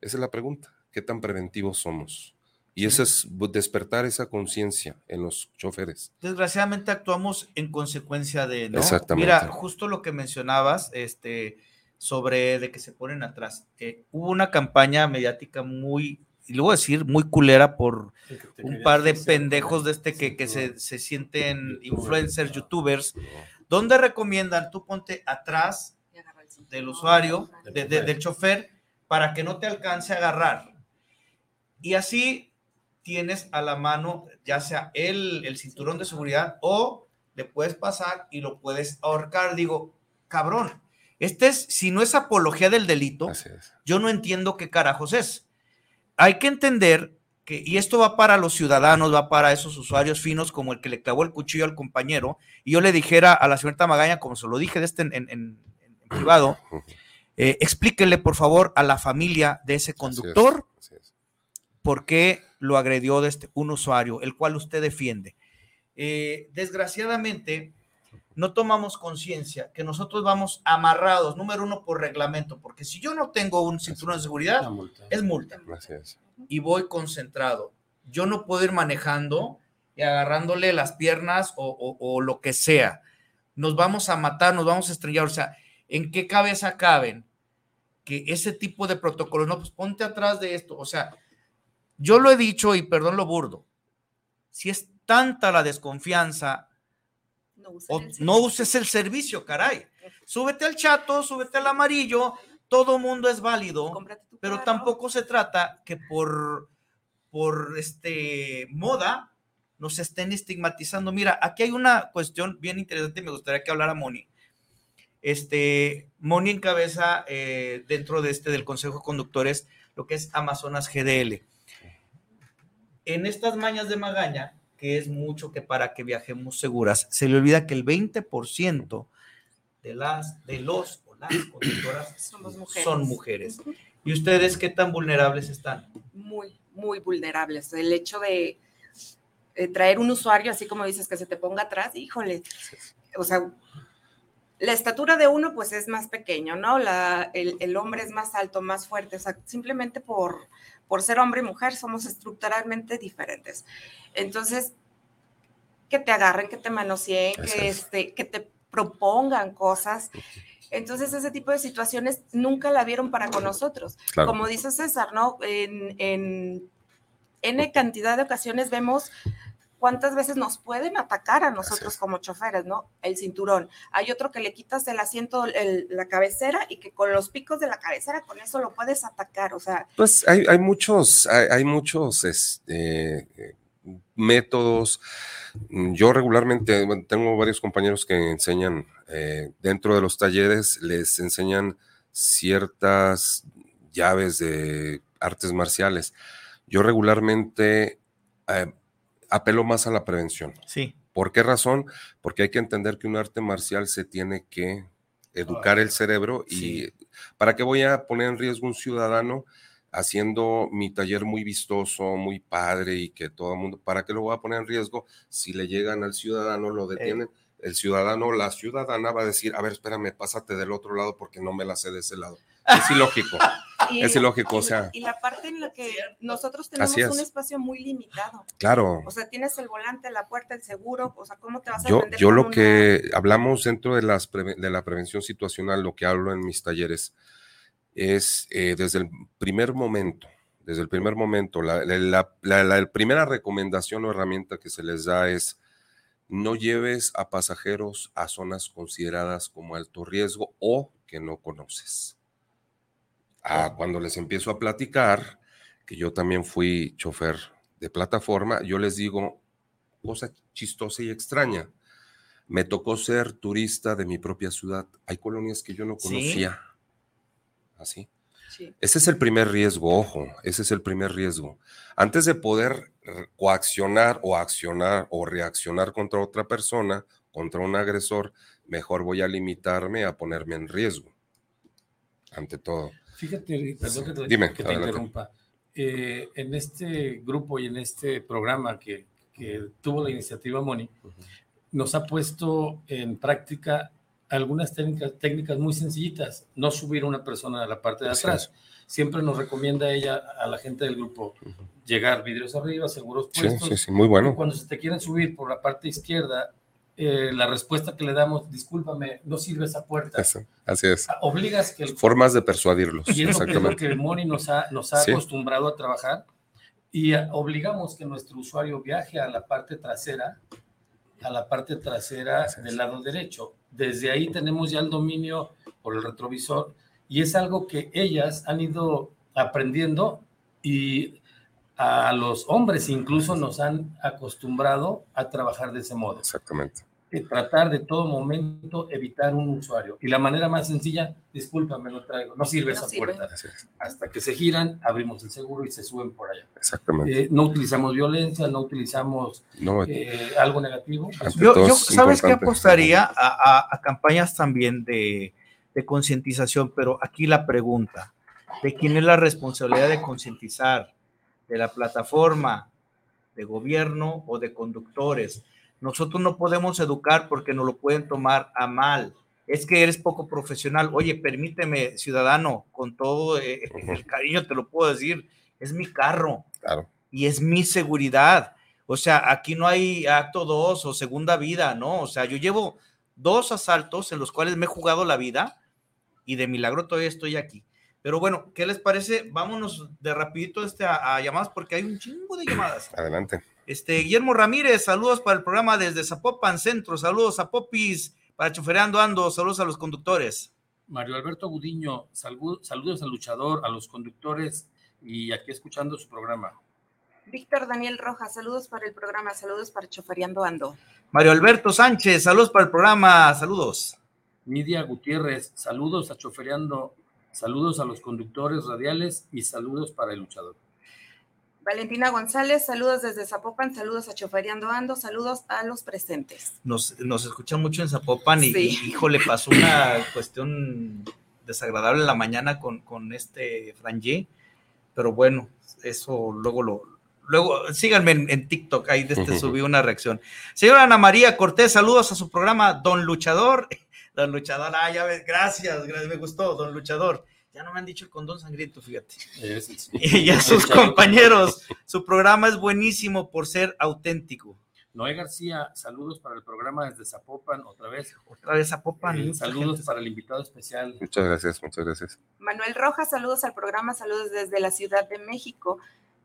Esa es la pregunta. ¿Qué tan preventivos somos? Y eso es despertar esa conciencia en los choferes. Desgraciadamente actuamos en consecuencia de, ¿no? Exactamente. Mira, justo lo que mencionabas, este, sobre de que se ponen atrás. Eh, hubo una campaña mediática muy, y luego decir, muy culera por un par de pendejos de este que, que se, se sienten influencers, youtubers, donde recomiendan, tú ponte atrás del usuario, de, de, del chofer, para que no te alcance a agarrar. Y así tienes a la mano ya sea el, el cinturón de seguridad o le puedes pasar y lo puedes ahorcar. Digo, cabrón, este es, si no es apología del delito, yo no entiendo qué carajos es. Hay que entender que, y esto va para los ciudadanos, va para esos usuarios finos como el que le clavó el cuchillo al compañero, y yo le dijera a la señorita Magaña, como se lo dije de este en, en, en, en privado, eh, explíquele por favor a la familia de ese conductor Así es, así es. por qué lo agredió de este, un usuario, el cual usted defiende. Eh, desgraciadamente, no tomamos conciencia que nosotros vamos amarrados, número uno, por reglamento, porque si yo no tengo un cinturón de seguridad, multa. es multa es. y voy concentrado. Yo no puedo ir manejando y agarrándole las piernas o, o, o lo que sea. Nos vamos a matar, nos vamos a estrellar. O sea, ¿en qué cabeza caben que ese tipo de protocolos? No, pues ponte atrás de esto. O sea, yo lo he dicho y perdón lo burdo. Si es tanta la desconfianza, No, usen o el no uses el servicio, caray. Súbete al chato, súbete al amarillo, todo mundo es válido, pero carro. tampoco se trata que por, por este moda nos estén estigmatizando. Mira, aquí hay una cuestión bien interesante, me gustaría que hablara Moni. Este, Moni encabeza eh, dentro de este del Consejo de Conductores lo que es Amazonas GDL. En estas mañas de Magaña, que es mucho que para que viajemos seguras, se le olvida que el 20% de las de los o las conductoras mujeres. son mujeres. ¿Y ustedes qué tan vulnerables están? Muy, muy vulnerables. El hecho de traer un usuario, así como dices, que se te ponga atrás, híjole. O sea, la estatura de uno, pues es más pequeño, ¿no? La, el, el hombre es más alto, más fuerte. O sea, simplemente por, por ser hombre y mujer somos estructuralmente diferentes. Entonces, que te agarren, que te manoseen, que, este, que te propongan cosas. Entonces, ese tipo de situaciones nunca la vieron para con nosotros. Como dice César, ¿no? En, en N cantidad de ocasiones vemos cuántas veces nos pueden atacar a nosotros como choferes, ¿no? El cinturón. Hay otro que le quitas el asiento, la cabecera y que con los picos de la cabecera, con eso lo puedes atacar, o sea. Pues hay, hay muchos, hay, hay muchos este, métodos. Yo regularmente tengo varios compañeros que enseñan eh, dentro de los talleres, les enseñan ciertas llaves de artes marciales. Yo regularmente eh, apelo más a la prevención. Sí. ¿Por qué razón? Porque hay que entender que un arte marcial se tiene que educar el cerebro y ¿para qué voy a poner en riesgo un ciudadano haciendo mi taller muy vistoso, muy padre y que todo el mundo, ¿para qué lo voy a poner en riesgo si le llegan al ciudadano, lo detienen? El ciudadano, la ciudadana va a decir, a ver, espérame, pásate del otro lado porque no me la sé de ese lado. Es ilógico. es ilógico, o sea. Y la parte en la que nosotros tenemos un espacio muy limitado. Claro. O sea, tienes el volante, la puerta, el seguro, o sea, ¿cómo te vas a Yo, yo lo que hablamos dentro de, las de la prevención situacional, lo que hablo en mis talleres, es eh, desde el primer momento, desde el primer momento, la, la, primera recomendación o herramienta que se les da es no lleves a pasajeros a zonas consideradas como alto riesgo o que no conoces. Ah, cuando les empiezo a platicar, que yo también fui chofer de plataforma, yo les digo cosa chistosa y extraña. Me tocó ser turista de mi propia ciudad. Hay colonias que yo no conocía así. Ese es el primer riesgo, ojo, ese es el primer riesgo. Antes de poder coaccionar o accionar o reaccionar contra otra persona, contra un agresor, mejor voy a limitarme a ponerme en riesgo. Ante todo. Fíjate, perdón que te, interrumpa. Eh, en este grupo y en este programa que, tuvo la iniciativa Moni, nos ha puesto en práctica algunas técnicas, técnicas muy sencillitas, no subir a una persona a la parte de atrás. Siempre nos recomienda ella a la gente del grupo llegar vidrios arriba, seguros puestos. Sí, sí, muy bueno. cuando se te quieren subir por la parte izquierda, eh, la respuesta que le damos, discúlpame, no sirve esa puerta. así es. Obligas que... Formas de persuadirlos. Y es lo que, Moni nos ha, nos ha acostumbrado a trabajar y obligamos que nuestro usuario viaje a la parte trasera, a la parte trasera del lado derecho desde ahí tenemos ya el dominio por el retrovisor y es algo que ellas han ido aprendiendo y a los hombres incluso nos han acostumbrado a trabajar de ese modo. Exactamente tratar de todo momento evitar un usuario. Y la manera más sencilla, discúlpame, lo traigo, no sirve esa puerta. Hasta que se giran, abrimos el seguro y se suben por allá. Exactamente. Eh, no utilizamos violencia, no utilizamos eh, algo negativo. Yo, ¿sabes qué apostaría? A, campañas también de, de concientización, pero aquí la pregunta, ¿de quién es la responsabilidad de concientizar? ¿De la plataforma, de gobierno o de conductores? Nosotros no podemos educar porque nos lo pueden tomar a mal. Es que eres poco profesional. Oye, permíteme, ciudadano, con todo eh, el cariño te lo puedo decir, es mi carro. Claro. Y es mi seguridad. O sea, aquí no hay acto dos o segunda vida, ¿no? O sea, yo llevo dos asaltos en los cuales me he jugado la vida y de milagro todavía estoy aquí. Pero bueno, ¿qué les parece? Vámonos de rapidito este a, a llamadas porque hay un chingo de llamadas. Adelante. Este, Guillermo Ramírez, saludos para el programa desde Zapopan Centro, saludos a Popis, para Chofereando Ando, saludos a los conductores. Mario Alberto Gudiño, saludos al luchador, a los conductores y aquí escuchando su programa. Víctor Daniel Rojas, saludos para el programa, saludos para Chofereando Ando. Mario Alberto Sánchez, saludos para el programa, saludos. Nidia Gutiérrez, saludos a Chofereando, saludos a los conductores radiales y saludos para el luchador. Valentina González, saludos desde Zapopan, saludos a Choferiando Ando, saludos a los presentes. Nos, nos escuchan mucho en Zapopan y, híjole, pasó una cuestión desagradable en la mañana con, con este Frangé, pero bueno, eso luego lo, luego síganme en, TikTok, ahí desde subí una reacción. Señora Ana María Cortés, saludos a su programa Don Luchador. Don Luchador, ah, ya ves, gracias, gracias, me gustó, Don Luchador. Ya no me han dicho el condón sangriento, fíjate. Y a sus compañeros, su programa es buenísimo por ser auténtico. Noé García, saludos para el programa desde Zapopan, otra vez. Otra vez Zapopan. Eh, saludos para el invitado especial. Muchas gracias, muchas gracias. Manuel Rojas, saludos al programa, saludos desde la Ciudad de México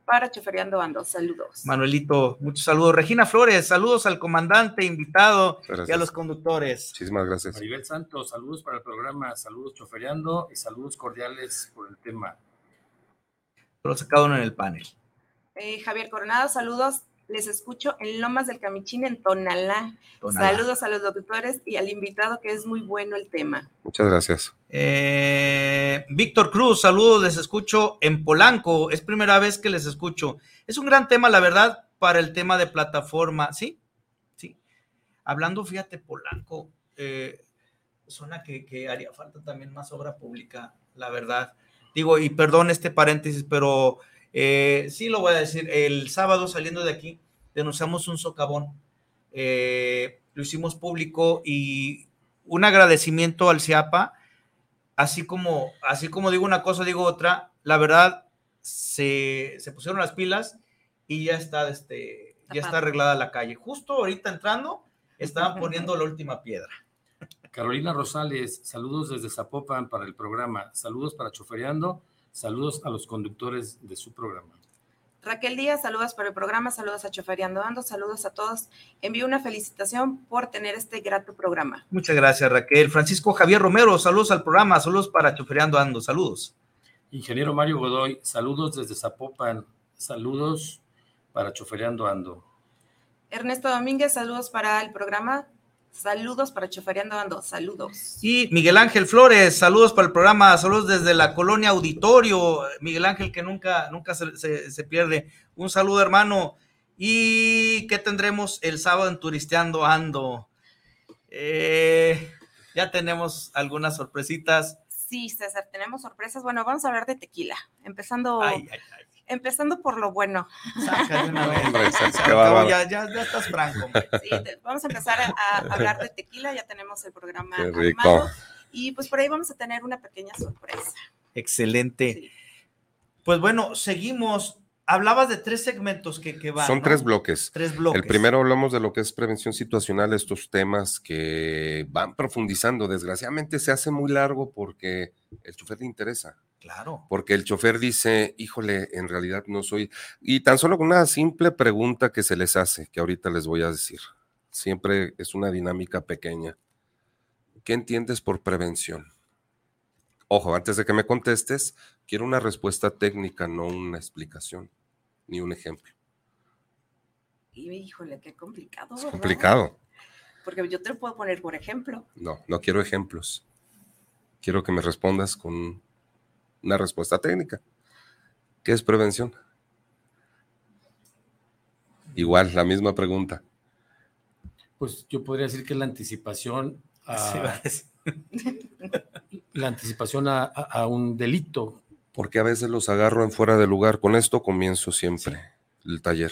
para Chofereando Ando. Saludos. Manuelito, muchos saludos. Regina Flores, saludos al comandante, invitado y a los conductores. Muchísimas gracias. Maribel Santos, saludos para el programa, saludos Chofereando y saludos cordiales por el tema. Lo sacado uno en el panel. Eh, Javier Coronado, saludos les escucho en Lomas del Camichín, en Tonalá. Saludos a los doctores y al invitado, que es muy bueno el tema. Muchas gracias. Eh, Víctor Cruz, saludos, les escucho en Polanco. Es primera vez que les escucho. Es un gran tema, la verdad, para el tema de plataforma. ¿Sí? Sí. Hablando, fíjate, Polanco, eh, suena que, que haría falta también más obra pública, la verdad. Digo, y perdón este paréntesis, pero eh, sí lo voy a decir, el sábado saliendo de aquí denunciamos un socavón, eh, lo hicimos público y un agradecimiento al CIAPA, así como, así como digo una cosa, digo otra, la verdad se, pusieron las pilas y ya está, este, ya está arreglada la calle. Justo ahorita entrando, estaban poniendo la última piedra. Carolina Rosales, saludos desde Zapopan para el programa, saludos para Chofereando Saludos a los conductores de su programa. Raquel Díaz, saludos por el programa, saludos a Choferiando Ando, saludos a todos. Envío una felicitación por tener este grato programa. Muchas gracias, Raquel. Francisco Javier Romero, saludos al programa, saludos para Choferiando Ando, saludos. Ingeniero Mario Godoy, saludos desde Zapopan, saludos para Choferiando Ando. Ernesto Domínguez, saludos para el programa, Saludos para Chofereando Ando, saludos. Y Miguel Ángel Flores, saludos para el programa, saludos desde la colonia Auditorio. Miguel Ángel, que nunca, nunca se, pierde. Un saludo, hermano. ¿Y qué tendremos el sábado en Turisteando Ando? Eh, ya tenemos algunas sorpresitas. Sí, César, tenemos sorpresas. Bueno, vamos a hablar de tequila, empezando. Ay, ay, ay. Empezando por lo bueno. una vez. ya, ya, ya, estás franco. Sí, vamos a empezar a, hablar de tequila, ya tenemos el programa armado. Y pues por ahí vamos a tener una pequeña sorpresa. Excelente. Pues bueno, seguimos. Hablabas de tres segmentos que, que van. Son tres bloques. Tres bloques. El primero hablamos de lo que es prevención situacional, estos temas que van profundizando. Desgraciadamente se hace muy largo porque el chofer le interesa. Claro. Porque el chofer dice, híjole, en realidad no soy. Y tan solo con una simple pregunta que se les hace, que ahorita les voy a decir. Siempre es una dinámica pequeña. ¿Qué entiendes por prevención? Ojo, antes de que me contestes, quiero una respuesta técnica, no una explicación, ni un ejemplo. Híjole, qué complicado. Es complicado. Porque yo te lo puedo poner por ejemplo. No, no quiero ejemplos. Quiero que me respondas con una respuesta técnica. ¿Qué es prevención? Igual, la misma pregunta. Pues yo podría decir que la anticipación a, la anticipación a, un delito. Porque a veces los agarro en fuera de lugar. Con esto comienzo siempre el taller.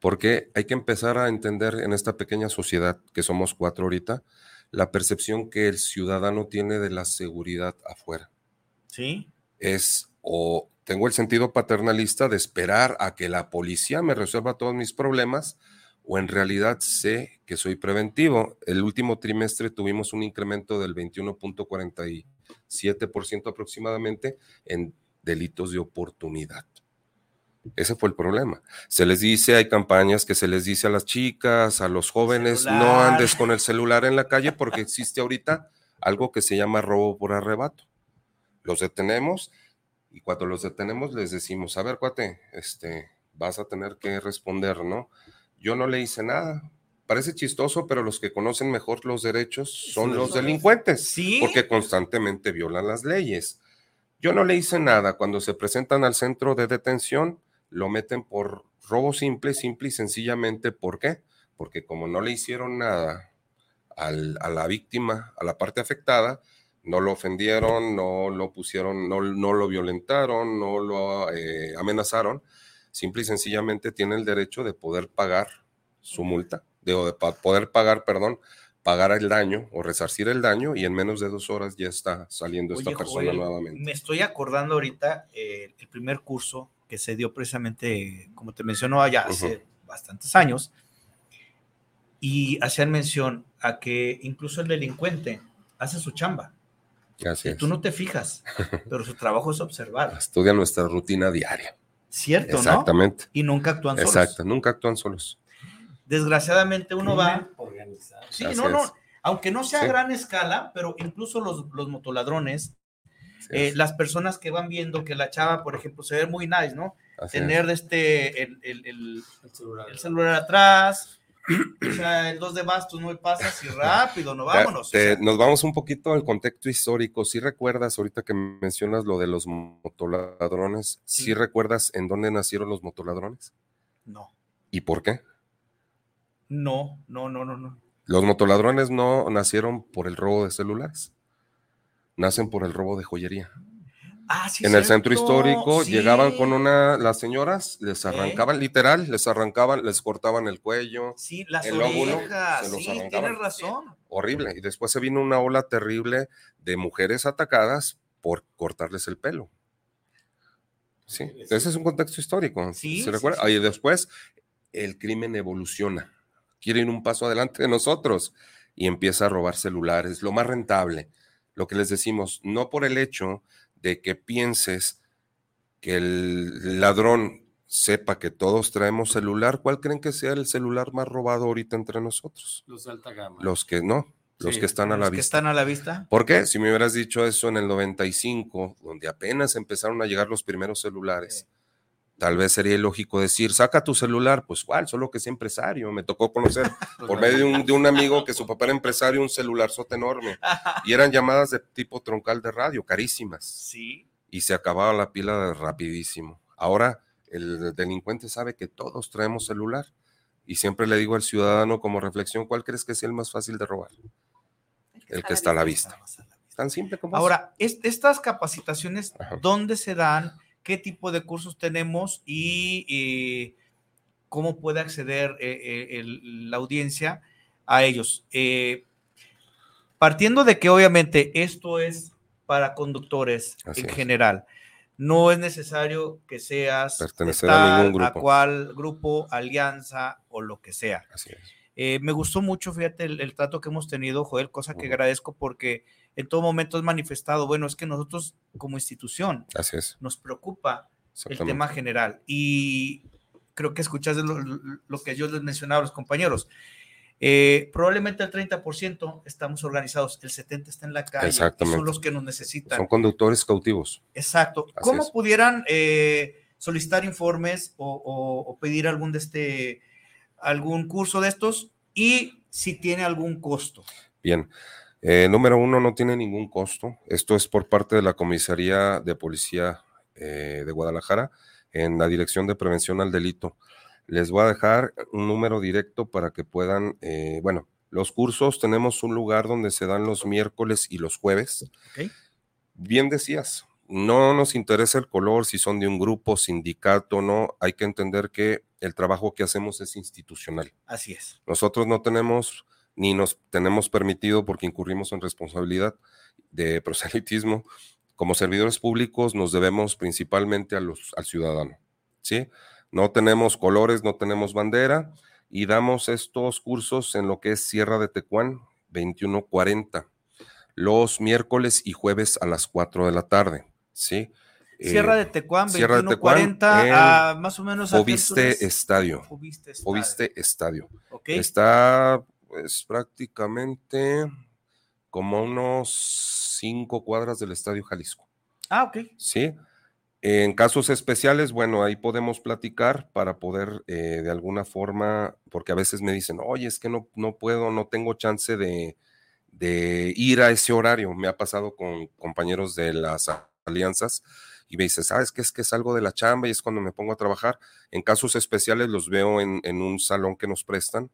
Porque hay que empezar a entender en esta pequeña sociedad, que somos cuatro ahorita, la percepción que el ciudadano tiene de la seguridad afuera. Sí es o tengo el sentido paternalista de esperar a que la policía me resuelva todos mis problemas o en realidad sé que soy preventivo. El último trimestre tuvimos un incremento del 21.47% aproximadamente en delitos de oportunidad. Ese fue el problema. Se les dice, hay campañas que se les dice a las chicas, a los jóvenes, no andes con el celular en la calle porque existe ahorita algo que se llama robo por arrebato los detenemos y cuando los detenemos les decimos, a ver, cuate, este, vas a tener que responder, ¿no? Yo no le hice nada. Parece chistoso, pero los que conocen mejor los derechos son los delincuentes, ¿Sí? porque constantemente violan las leyes. Yo no le hice nada. Cuando se presentan al centro de detención, lo meten por robo simple, simple y sencillamente. ¿Por qué? Porque como no le hicieron nada a la víctima, a la parte afectada, no lo ofendieron, no lo pusieron, no, no lo violentaron, no lo eh, amenazaron, simple y sencillamente tiene el derecho de poder pagar su multa, de, de poder pagar, perdón, pagar el daño o resarcir el daño y en menos de dos horas ya está saliendo esta persona nuevamente. Me estoy acordando ahorita eh, el primer curso que se dio precisamente, como te mencionó allá hace bastantes años, y hacían mención a que incluso el delincuente hace su chamba. Así Y es. tú no te fijas, pero su trabajo es observar. Estudia nuestra rutina diaria. ¿Cierto, no? Exactamente. Y nunca actúan solos. Exacto, nunca actúan solos. Desgraciadamente uno va. Organizado. Sí, Así no, no. es. Aunque no sea a Sí. gran escala, pero incluso los, los motoladrones, eh, las personas que van viendo que la chava, por ejemplo, se ve muy nice, ¿no? Así Tener de este, el, el- el- El celular. el celular atrás, o sea, el dos de bastos, no pasas y rápido, no Te- vámonos. o te- sea, nos vamos un poquito al contexto histórico. Si recuerdas, ahorita que mencionas lo de los motoladrones, Sí. ¿sí recuerdas en dónde nacieron los motoladrones? no, ¿Y por qué? no, no, no, no, no. Los motoladrones no nacieron por el robo de celulares, nacen por el robo de joyería. Ah, sí, en el centro histórico sí. llegaban con una, las señoras les arrancaban literal, les arrancaban, les cortaban el cuello, Sí, las el óvulo, se los sí, arrancaban. tienes razón. horrible. Y después se vino una ola terrible de mujeres atacadas por cortarles el pelo. Sí, ese es un contexto histórico. Sí, ¿se recuerda? Y después el crimen evoluciona. Quiere ir un paso adelante de nosotros y empieza a robar celulares, lo más rentable. Lo que les decimos, no por el hecho de que pienses que el ladrón sepa que todos traemos celular, ¿cuál creen que sea el celular más robado ahorita entre nosotros? Los de alta gama. Los que no, los Sí, que están a Los la que vista. están a la vista. ¿Por qué? Si me hubieras dicho eso en el 95, donde apenas empezaron a llegar los primeros celulares, tal vez sería ilógico decir, saca tu celular, pues cuál, solo que sea empresario. Me tocó conocer por medio de un, de un amigo que su papá era empresario, un celularzote enorme. Y eran llamadas de tipo troncal de radio, carísimas. Sí, Y se acababa la pila rapidísimo. Ahora el delincuente sabe que todos traemos celular. Y siempre le digo al ciudadano como reflexión, ¿cuál crees que sea el más fácil de robar? El que está a la vista. Tan simple como. Ahora, es- estas capacitaciones, Ajá. ¿dónde se dan? ¿Qué tipo de cursos tenemos? Y eh, cómo puede acceder eh, eh, el- la audiencia a ellos. Partiendo de que obviamente esto es para conductores Así en es. general. No es necesario que seas Pertenecer a ningún grupo. cual grupo, alianza o lo que sea. Así es. Eh, me gustó mucho, fíjate, el, el trato que hemos tenido, Joel, cosa que agradezco porque en todo momento has manifestado, bueno, es que nosotros como institución Así es. nos preocupa el tema general y creo que escuchas lo, lo- que yo les mencionaba a los compañeros. Eh, probablemente el 30% estamos organizados, el 70% está en la calle, son los que nos necesitan. Son conductores cautivos. Exacto. Así ¿Cómo es. pudieran eh, solicitar informes o, o- o pedir algún de este algún curso de estos y si tiene algún costo? Bien. Eh, número uno, no tiene ningún costo. Esto es por parte de la Comisaría de Policía eh, de Guadalajara en la Dirección de Prevención al Delito. Les voy a dejar un número directo para que puedan, eh, bueno, los cursos tenemos un lugar donde se dan los miércoles y los jueves. Bien decías, no nos interesa el color, si son de un grupo, sindicato, no. Hay que entender que el trabajo que hacemos es institucional. Así es. Nosotros no tenemos ni nos tenemos permitido porque incurrimos en responsabilidad de proselitismo. Como servidores públicos nos debemos principalmente a los, al ciudadano, ¿sí? No tenemos colores, no tenemos bandera y damos estos cursos en lo que es Sierra de Tecuán 2140, los miércoles y jueves a las 4 de la tarde, ¿sí? Sierra Eh, de Tecuán, Sierra de Tecuán, 2140, en a más o menos. ¿a qué Fobiste alturas? Estadio. Fobiste Estadio. Estadio. Está pues, prácticamente como a unos cinco cuadras del Estadio Jalisco. Ah, ok. ¿Sí? En casos especiales, bueno, ahí podemos platicar para poder eh, de alguna forma, porque a veces me dicen, oye, es que no, no puedo, no tengo chance de, de ir a ese horario. Me ha pasado con compañeros de las alianzas y me dice, ¿sabes qué? Es que salgo de la chamba y es cuando me pongo a trabajar. En casos especiales los veo en, en un salón que nos prestan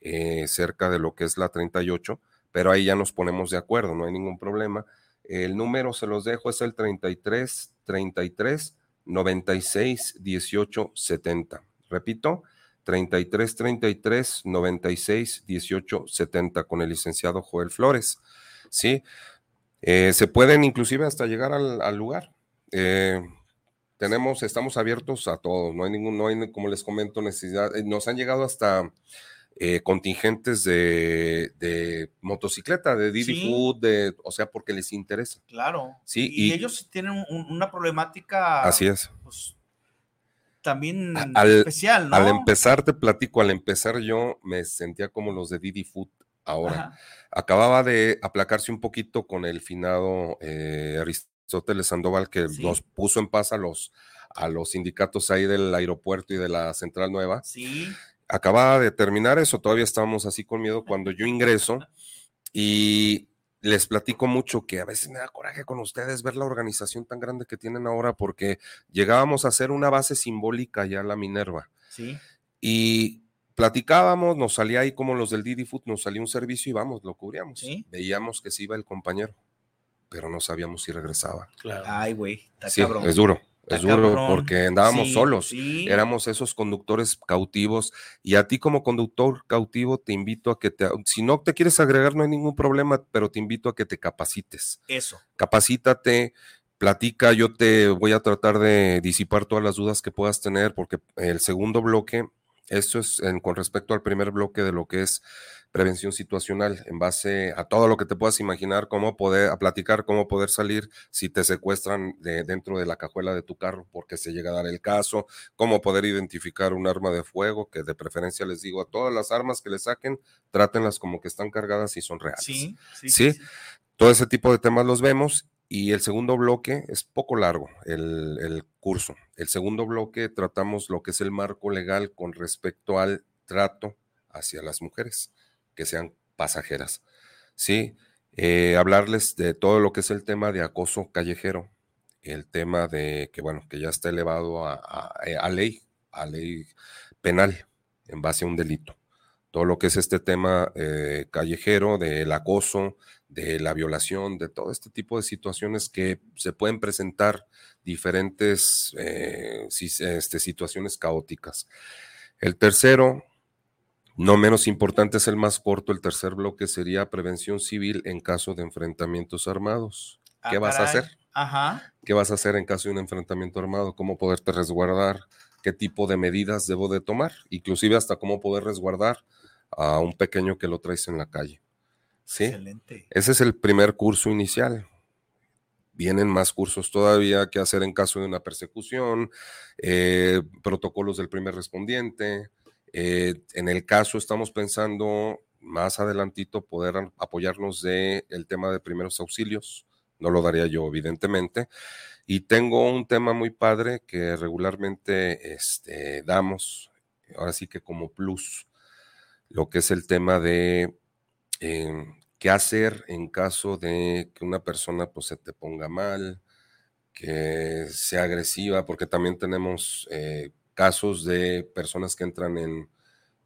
eh, cerca de lo que es la 38, pero ahí ya nos ponemos de acuerdo, no hay ningún problema. El número se los dejo, es el 33 33 96 18 70. Repito, 33 33 96 18 70 con el licenciado Joel Flores. Sí, Eh, se pueden inclusive hasta llegar al, al lugar. Eh, tenemos, estamos abiertos a todos, no hay ningún, no hay, como les comento, necesidad. eh, Nos han llegado hasta eh, contingentes de, de motocicleta, de Didi Sí. Food, de, o sea, porque les interesa. Claro. Sí, y, y- ellos tienen un- una problemática. Así es. pues, también Al, especial, ¿no? al empezar, te platico, al empezar yo me sentía como los de Didi Food ahora. Ajá. Acababa de aplacarse un poquito con el finado eh, Aristóteles Sandoval que Sí. nos puso en paz a los, a los sindicatos ahí del aeropuerto y de la Central Nueva. Sí. Acababa de terminar eso, todavía estábamos así con miedo cuando yo ingreso y les platico mucho que a veces me da coraje con ustedes ver la organización tan grande que tienen ahora porque llegábamos a hacer una base simbólica ya la Minerva Sí. y platicábamos, nos salía ahí como los del Didi Food, nos salía un servicio y vamos, lo cubríamos. Sí. Veíamos que se iba el compañero, pero no sabíamos si regresaba. Claro. Ay, güey. Está Sí, cabrón. es duro. Está Es duro cabrón. porque andábamos Sí, solos, sí. éramos esos conductores cautivos y a ti como conductor cautivo te invito a que te, si no te quieres agregar no hay ningún problema, pero te invito a que te capacites, Eso. capacítate, platica, yo te voy a tratar de disipar todas las dudas que puedas tener porque el segundo bloque, esto es en- con respecto al primer bloque de lo que es prevención situacional, en base a todo lo que te puedas imaginar, cómo poder, a platicar, cómo poder salir si te secuestran de, dentro de la cajuela de tu carro, porque se llega a dar el caso, cómo poder identificar un arma de fuego, que de preferencia les digo a todas las armas que le saquen, trátenlas como que están cargadas y son reales. Sí, sí, Sí, todo ese tipo de temas los vemos. Y el segundo bloque es poco largo, el, el curso. El segundo bloque tratamos lo que es el marco legal con respecto al trato hacia las mujeres que sean pasajeras. Sí, Eh, hablarles de todo lo que es el tema de acoso callejero, el tema de que, bueno, que ya está elevado a, a ley, a ley penal en base a un delito. Todo lo que es este tema eh, callejero, del acoso, de la violación, de todo este tipo de situaciones que se pueden presentar diferentes eh, este, situaciones caóticas. El tercero, no menos importante, es el más corto. El tercer bloque sería prevención civil en caso de enfrentamientos armados. Ah, ¿Qué vas a hacer? Ajá. ¿Qué vas a hacer en caso de un enfrentamiento armado? ¿Cómo poderte resguardar? ¿Qué tipo de medidas debo de tomar? Inclusive hasta cómo poder resguardar a un pequeño que lo traes en la calle. ¿Sí? Excelente. Ese es el primer curso inicial. Vienen más cursos todavía que hacer en caso de una persecución, eh, protocolos del primer respondiente. Eh, en el caso estamos pensando más adelantito poder apoyarnos de el tema de primeros auxilios. No lo daría yo, evidentemente. Y tengo un tema muy padre que regularmente este, damos, ahora sí que como plus, lo que es el tema de eh, qué hacer en caso de que una persona pues se te ponga mal, que sea agresiva, porque también tenemos eh, casos de personas que entran en,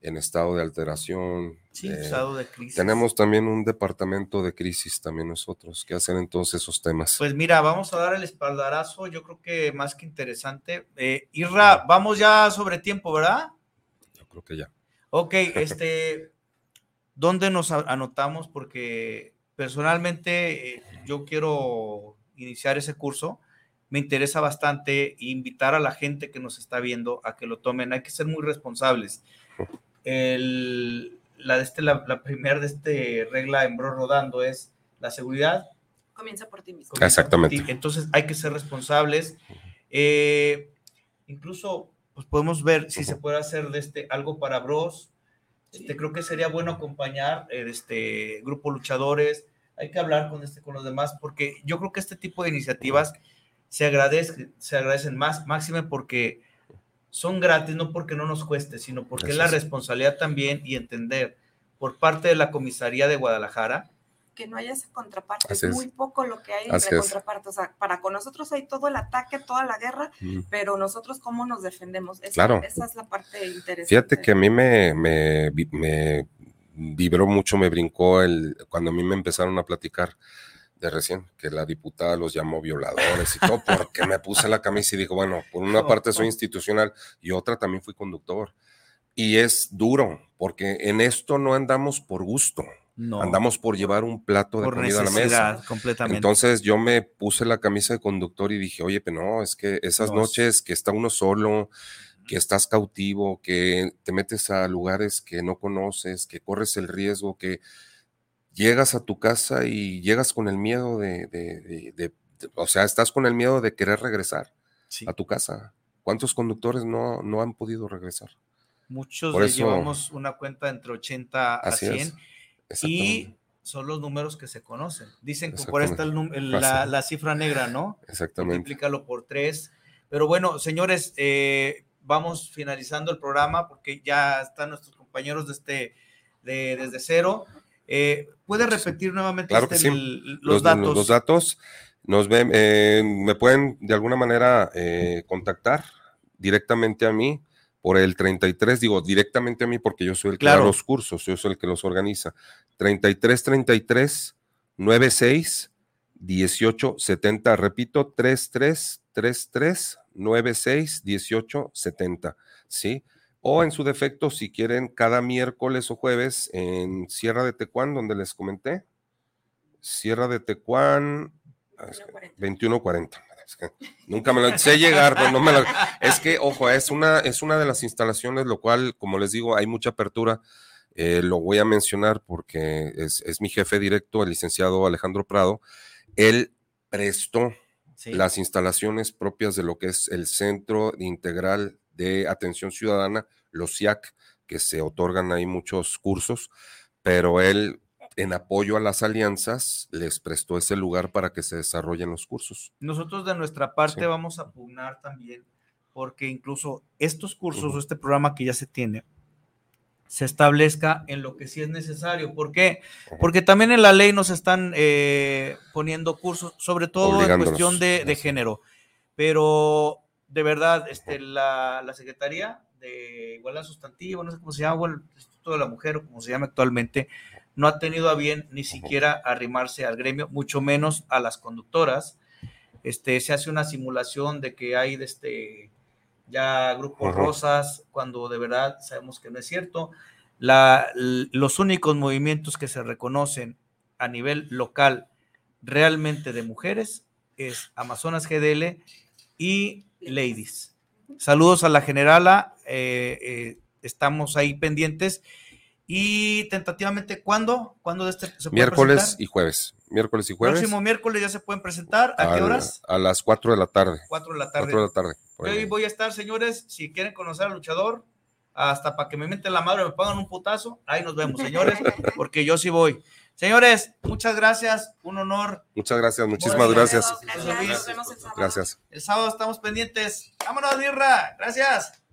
en estado de alteración. Sí, eh, estado de crisis. Tenemos también un departamento de crisis también nosotros, que hacen entonces esos temas. Pues mira, vamos a dar el espaldarazo, yo creo que más que interesante. Eh, Irra, vamos ya sobre tiempo, ¿verdad? Yo creo que ya. Ok, este, ¿dónde nos anotamos? Porque personalmente eh, yo quiero iniciar ese curso. Me interesa bastante invitar a la gente que nos está viendo a que lo tomen. Hay que ser muy responsables. El- la, de este, la, la primera de este regla en Bro Rodando es la seguridad Comienza por ti mismo. Exactamente. ti. Entonces hay que ser responsables. Eh, incluso pues podemos ver si se puede hacer de este algo para bros. Este, creo que sería bueno acompañar eh, este grupo luchadores. Hay que hablar con este con los demás porque yo creo que este tipo de iniciativas se agradece, se agradecen más, máxime porque son gratis, no porque no nos cueste, sino porque es Así la es. responsabilidad también y entender por parte de la comisaría de Guadalajara Que no haya esa contraparte. Así es es. muy poco lo que hay Así entre es. contrapartes. O sea, para con nosotros hay todo el ataque, toda la guerra, Mm. pero nosotros cómo nos defendemos. Esa, Claro. esa es la parte interesante. Fíjate que a mí me, me, me vibró mucho, me brincó el, cuando a mí me empezaron a platicar de recién, que la diputada los llamó violadores y todo, porque me puse la camisa y digo, bueno, por una parte soy institucional y otra también fui conductor. Y es duro, porque en esto no andamos por gusto, no andamos por llevar un plato de por comida a la mesa. completamente. Entonces yo me puse la camisa de conductor y dije, oye, pero no, es que esas No, es- noches que está uno solo, que estás cautivo, que te metes a lugares que no conoces, que corres el riesgo, que llegas a tu casa y llegas con el miedo de, de- de- de- o sea, estás con el miedo de querer regresar a tu casa. ¿Cuántos conductores no, no han podido regresar? Muchos eso- llevamos una cuenta entre 80 a Así 100 es, y son los números que se conocen. Dicen que por ahí está el la, la cifra negra, ¿no? Exactamente. Multiplícalo por tres. Pero bueno, señores, eh, vamos finalizando el programa porque ya están nuestros compañeros de este, de, desde cero. Eh, ¿Puede repetir nuevamente Claro este sí. el- los, Los, datos? los datos nos ven, eh, me pueden de alguna manera eh, contactar directamente a mí por el 33, digo directamente a mí porque yo soy el que Claro. da los cursos, yo soy el que los organiza. 33 33 96 18 70, repito, 33 33 96 18 70, ¿sí? O en su defecto, si quieren, cada miércoles o jueves en Sierra de Tecuán, donde les comenté, Sierra de Tecuán, ah, es que 2140. Es que nunca me lo sé llegar, pero no me lo. Es que, ojo, es una, es una de las instalaciones, lo cual, como les digo, hay mucha apertura. eh, lo voy a mencionar porque es, es mi jefe directo, el licenciado Alejandro Prado. Él prestó Sí. las instalaciones propias de lo que es el Centro Integral de Atención Ciudadana, los CIAC, que se otorgan ahí muchos cursos, pero él, en apoyo a las alianzas, les prestó ese lugar para que se desarrollen los cursos. Nosotros de nuestra parte Sí. vamos a pugnar también, porque incluso estos cursos o este programa que ya se tiene, se establezca en lo que sí es necesario. ¿Por qué? Porque también en la ley nos están eh, poniendo cursos, sobre todo en cuestión de, de género. Pero de verdad, este, la, la Secretaría de Igualdad Sustantiva, no sé cómo se llama, o el Instituto de la Mujer, o como se llama actualmente, no ha tenido a bien ni siquiera arrimarse al gremio, mucho menos a las conductoras. Este, se hace una simulación de que hay de este, ya grupos rosas, cuando de verdad sabemos que no es cierto. La, los únicos movimientos que se reconocen a nivel local realmente de mujeres es Amazonas GDL y Ladies. Saludos a la generala, eh, eh, estamos ahí pendientes. Y tentativamente, ¿cuándo? ¿Cuándo de este se puede Miércoles presentar? y jueves. Miércoles y jueves. Próximo miércoles ya se pueden presentar. ¿A qué horas? A las 4 de la tarde. 4 de la tarde. 4 de la tarde. Yo ahí. ahí voy a estar, señores. Si quieren conocer al luchador, hasta para que me meten la madre, me pongan un putazo. Ahí nos vemos, señores, porque yo sí voy. Señores, muchas gracias. Un honor. Muchas gracias, muchísimas gracias. gracias. Gracias. El sábado estamos pendientes. Vámonos, Mirra. Gracias.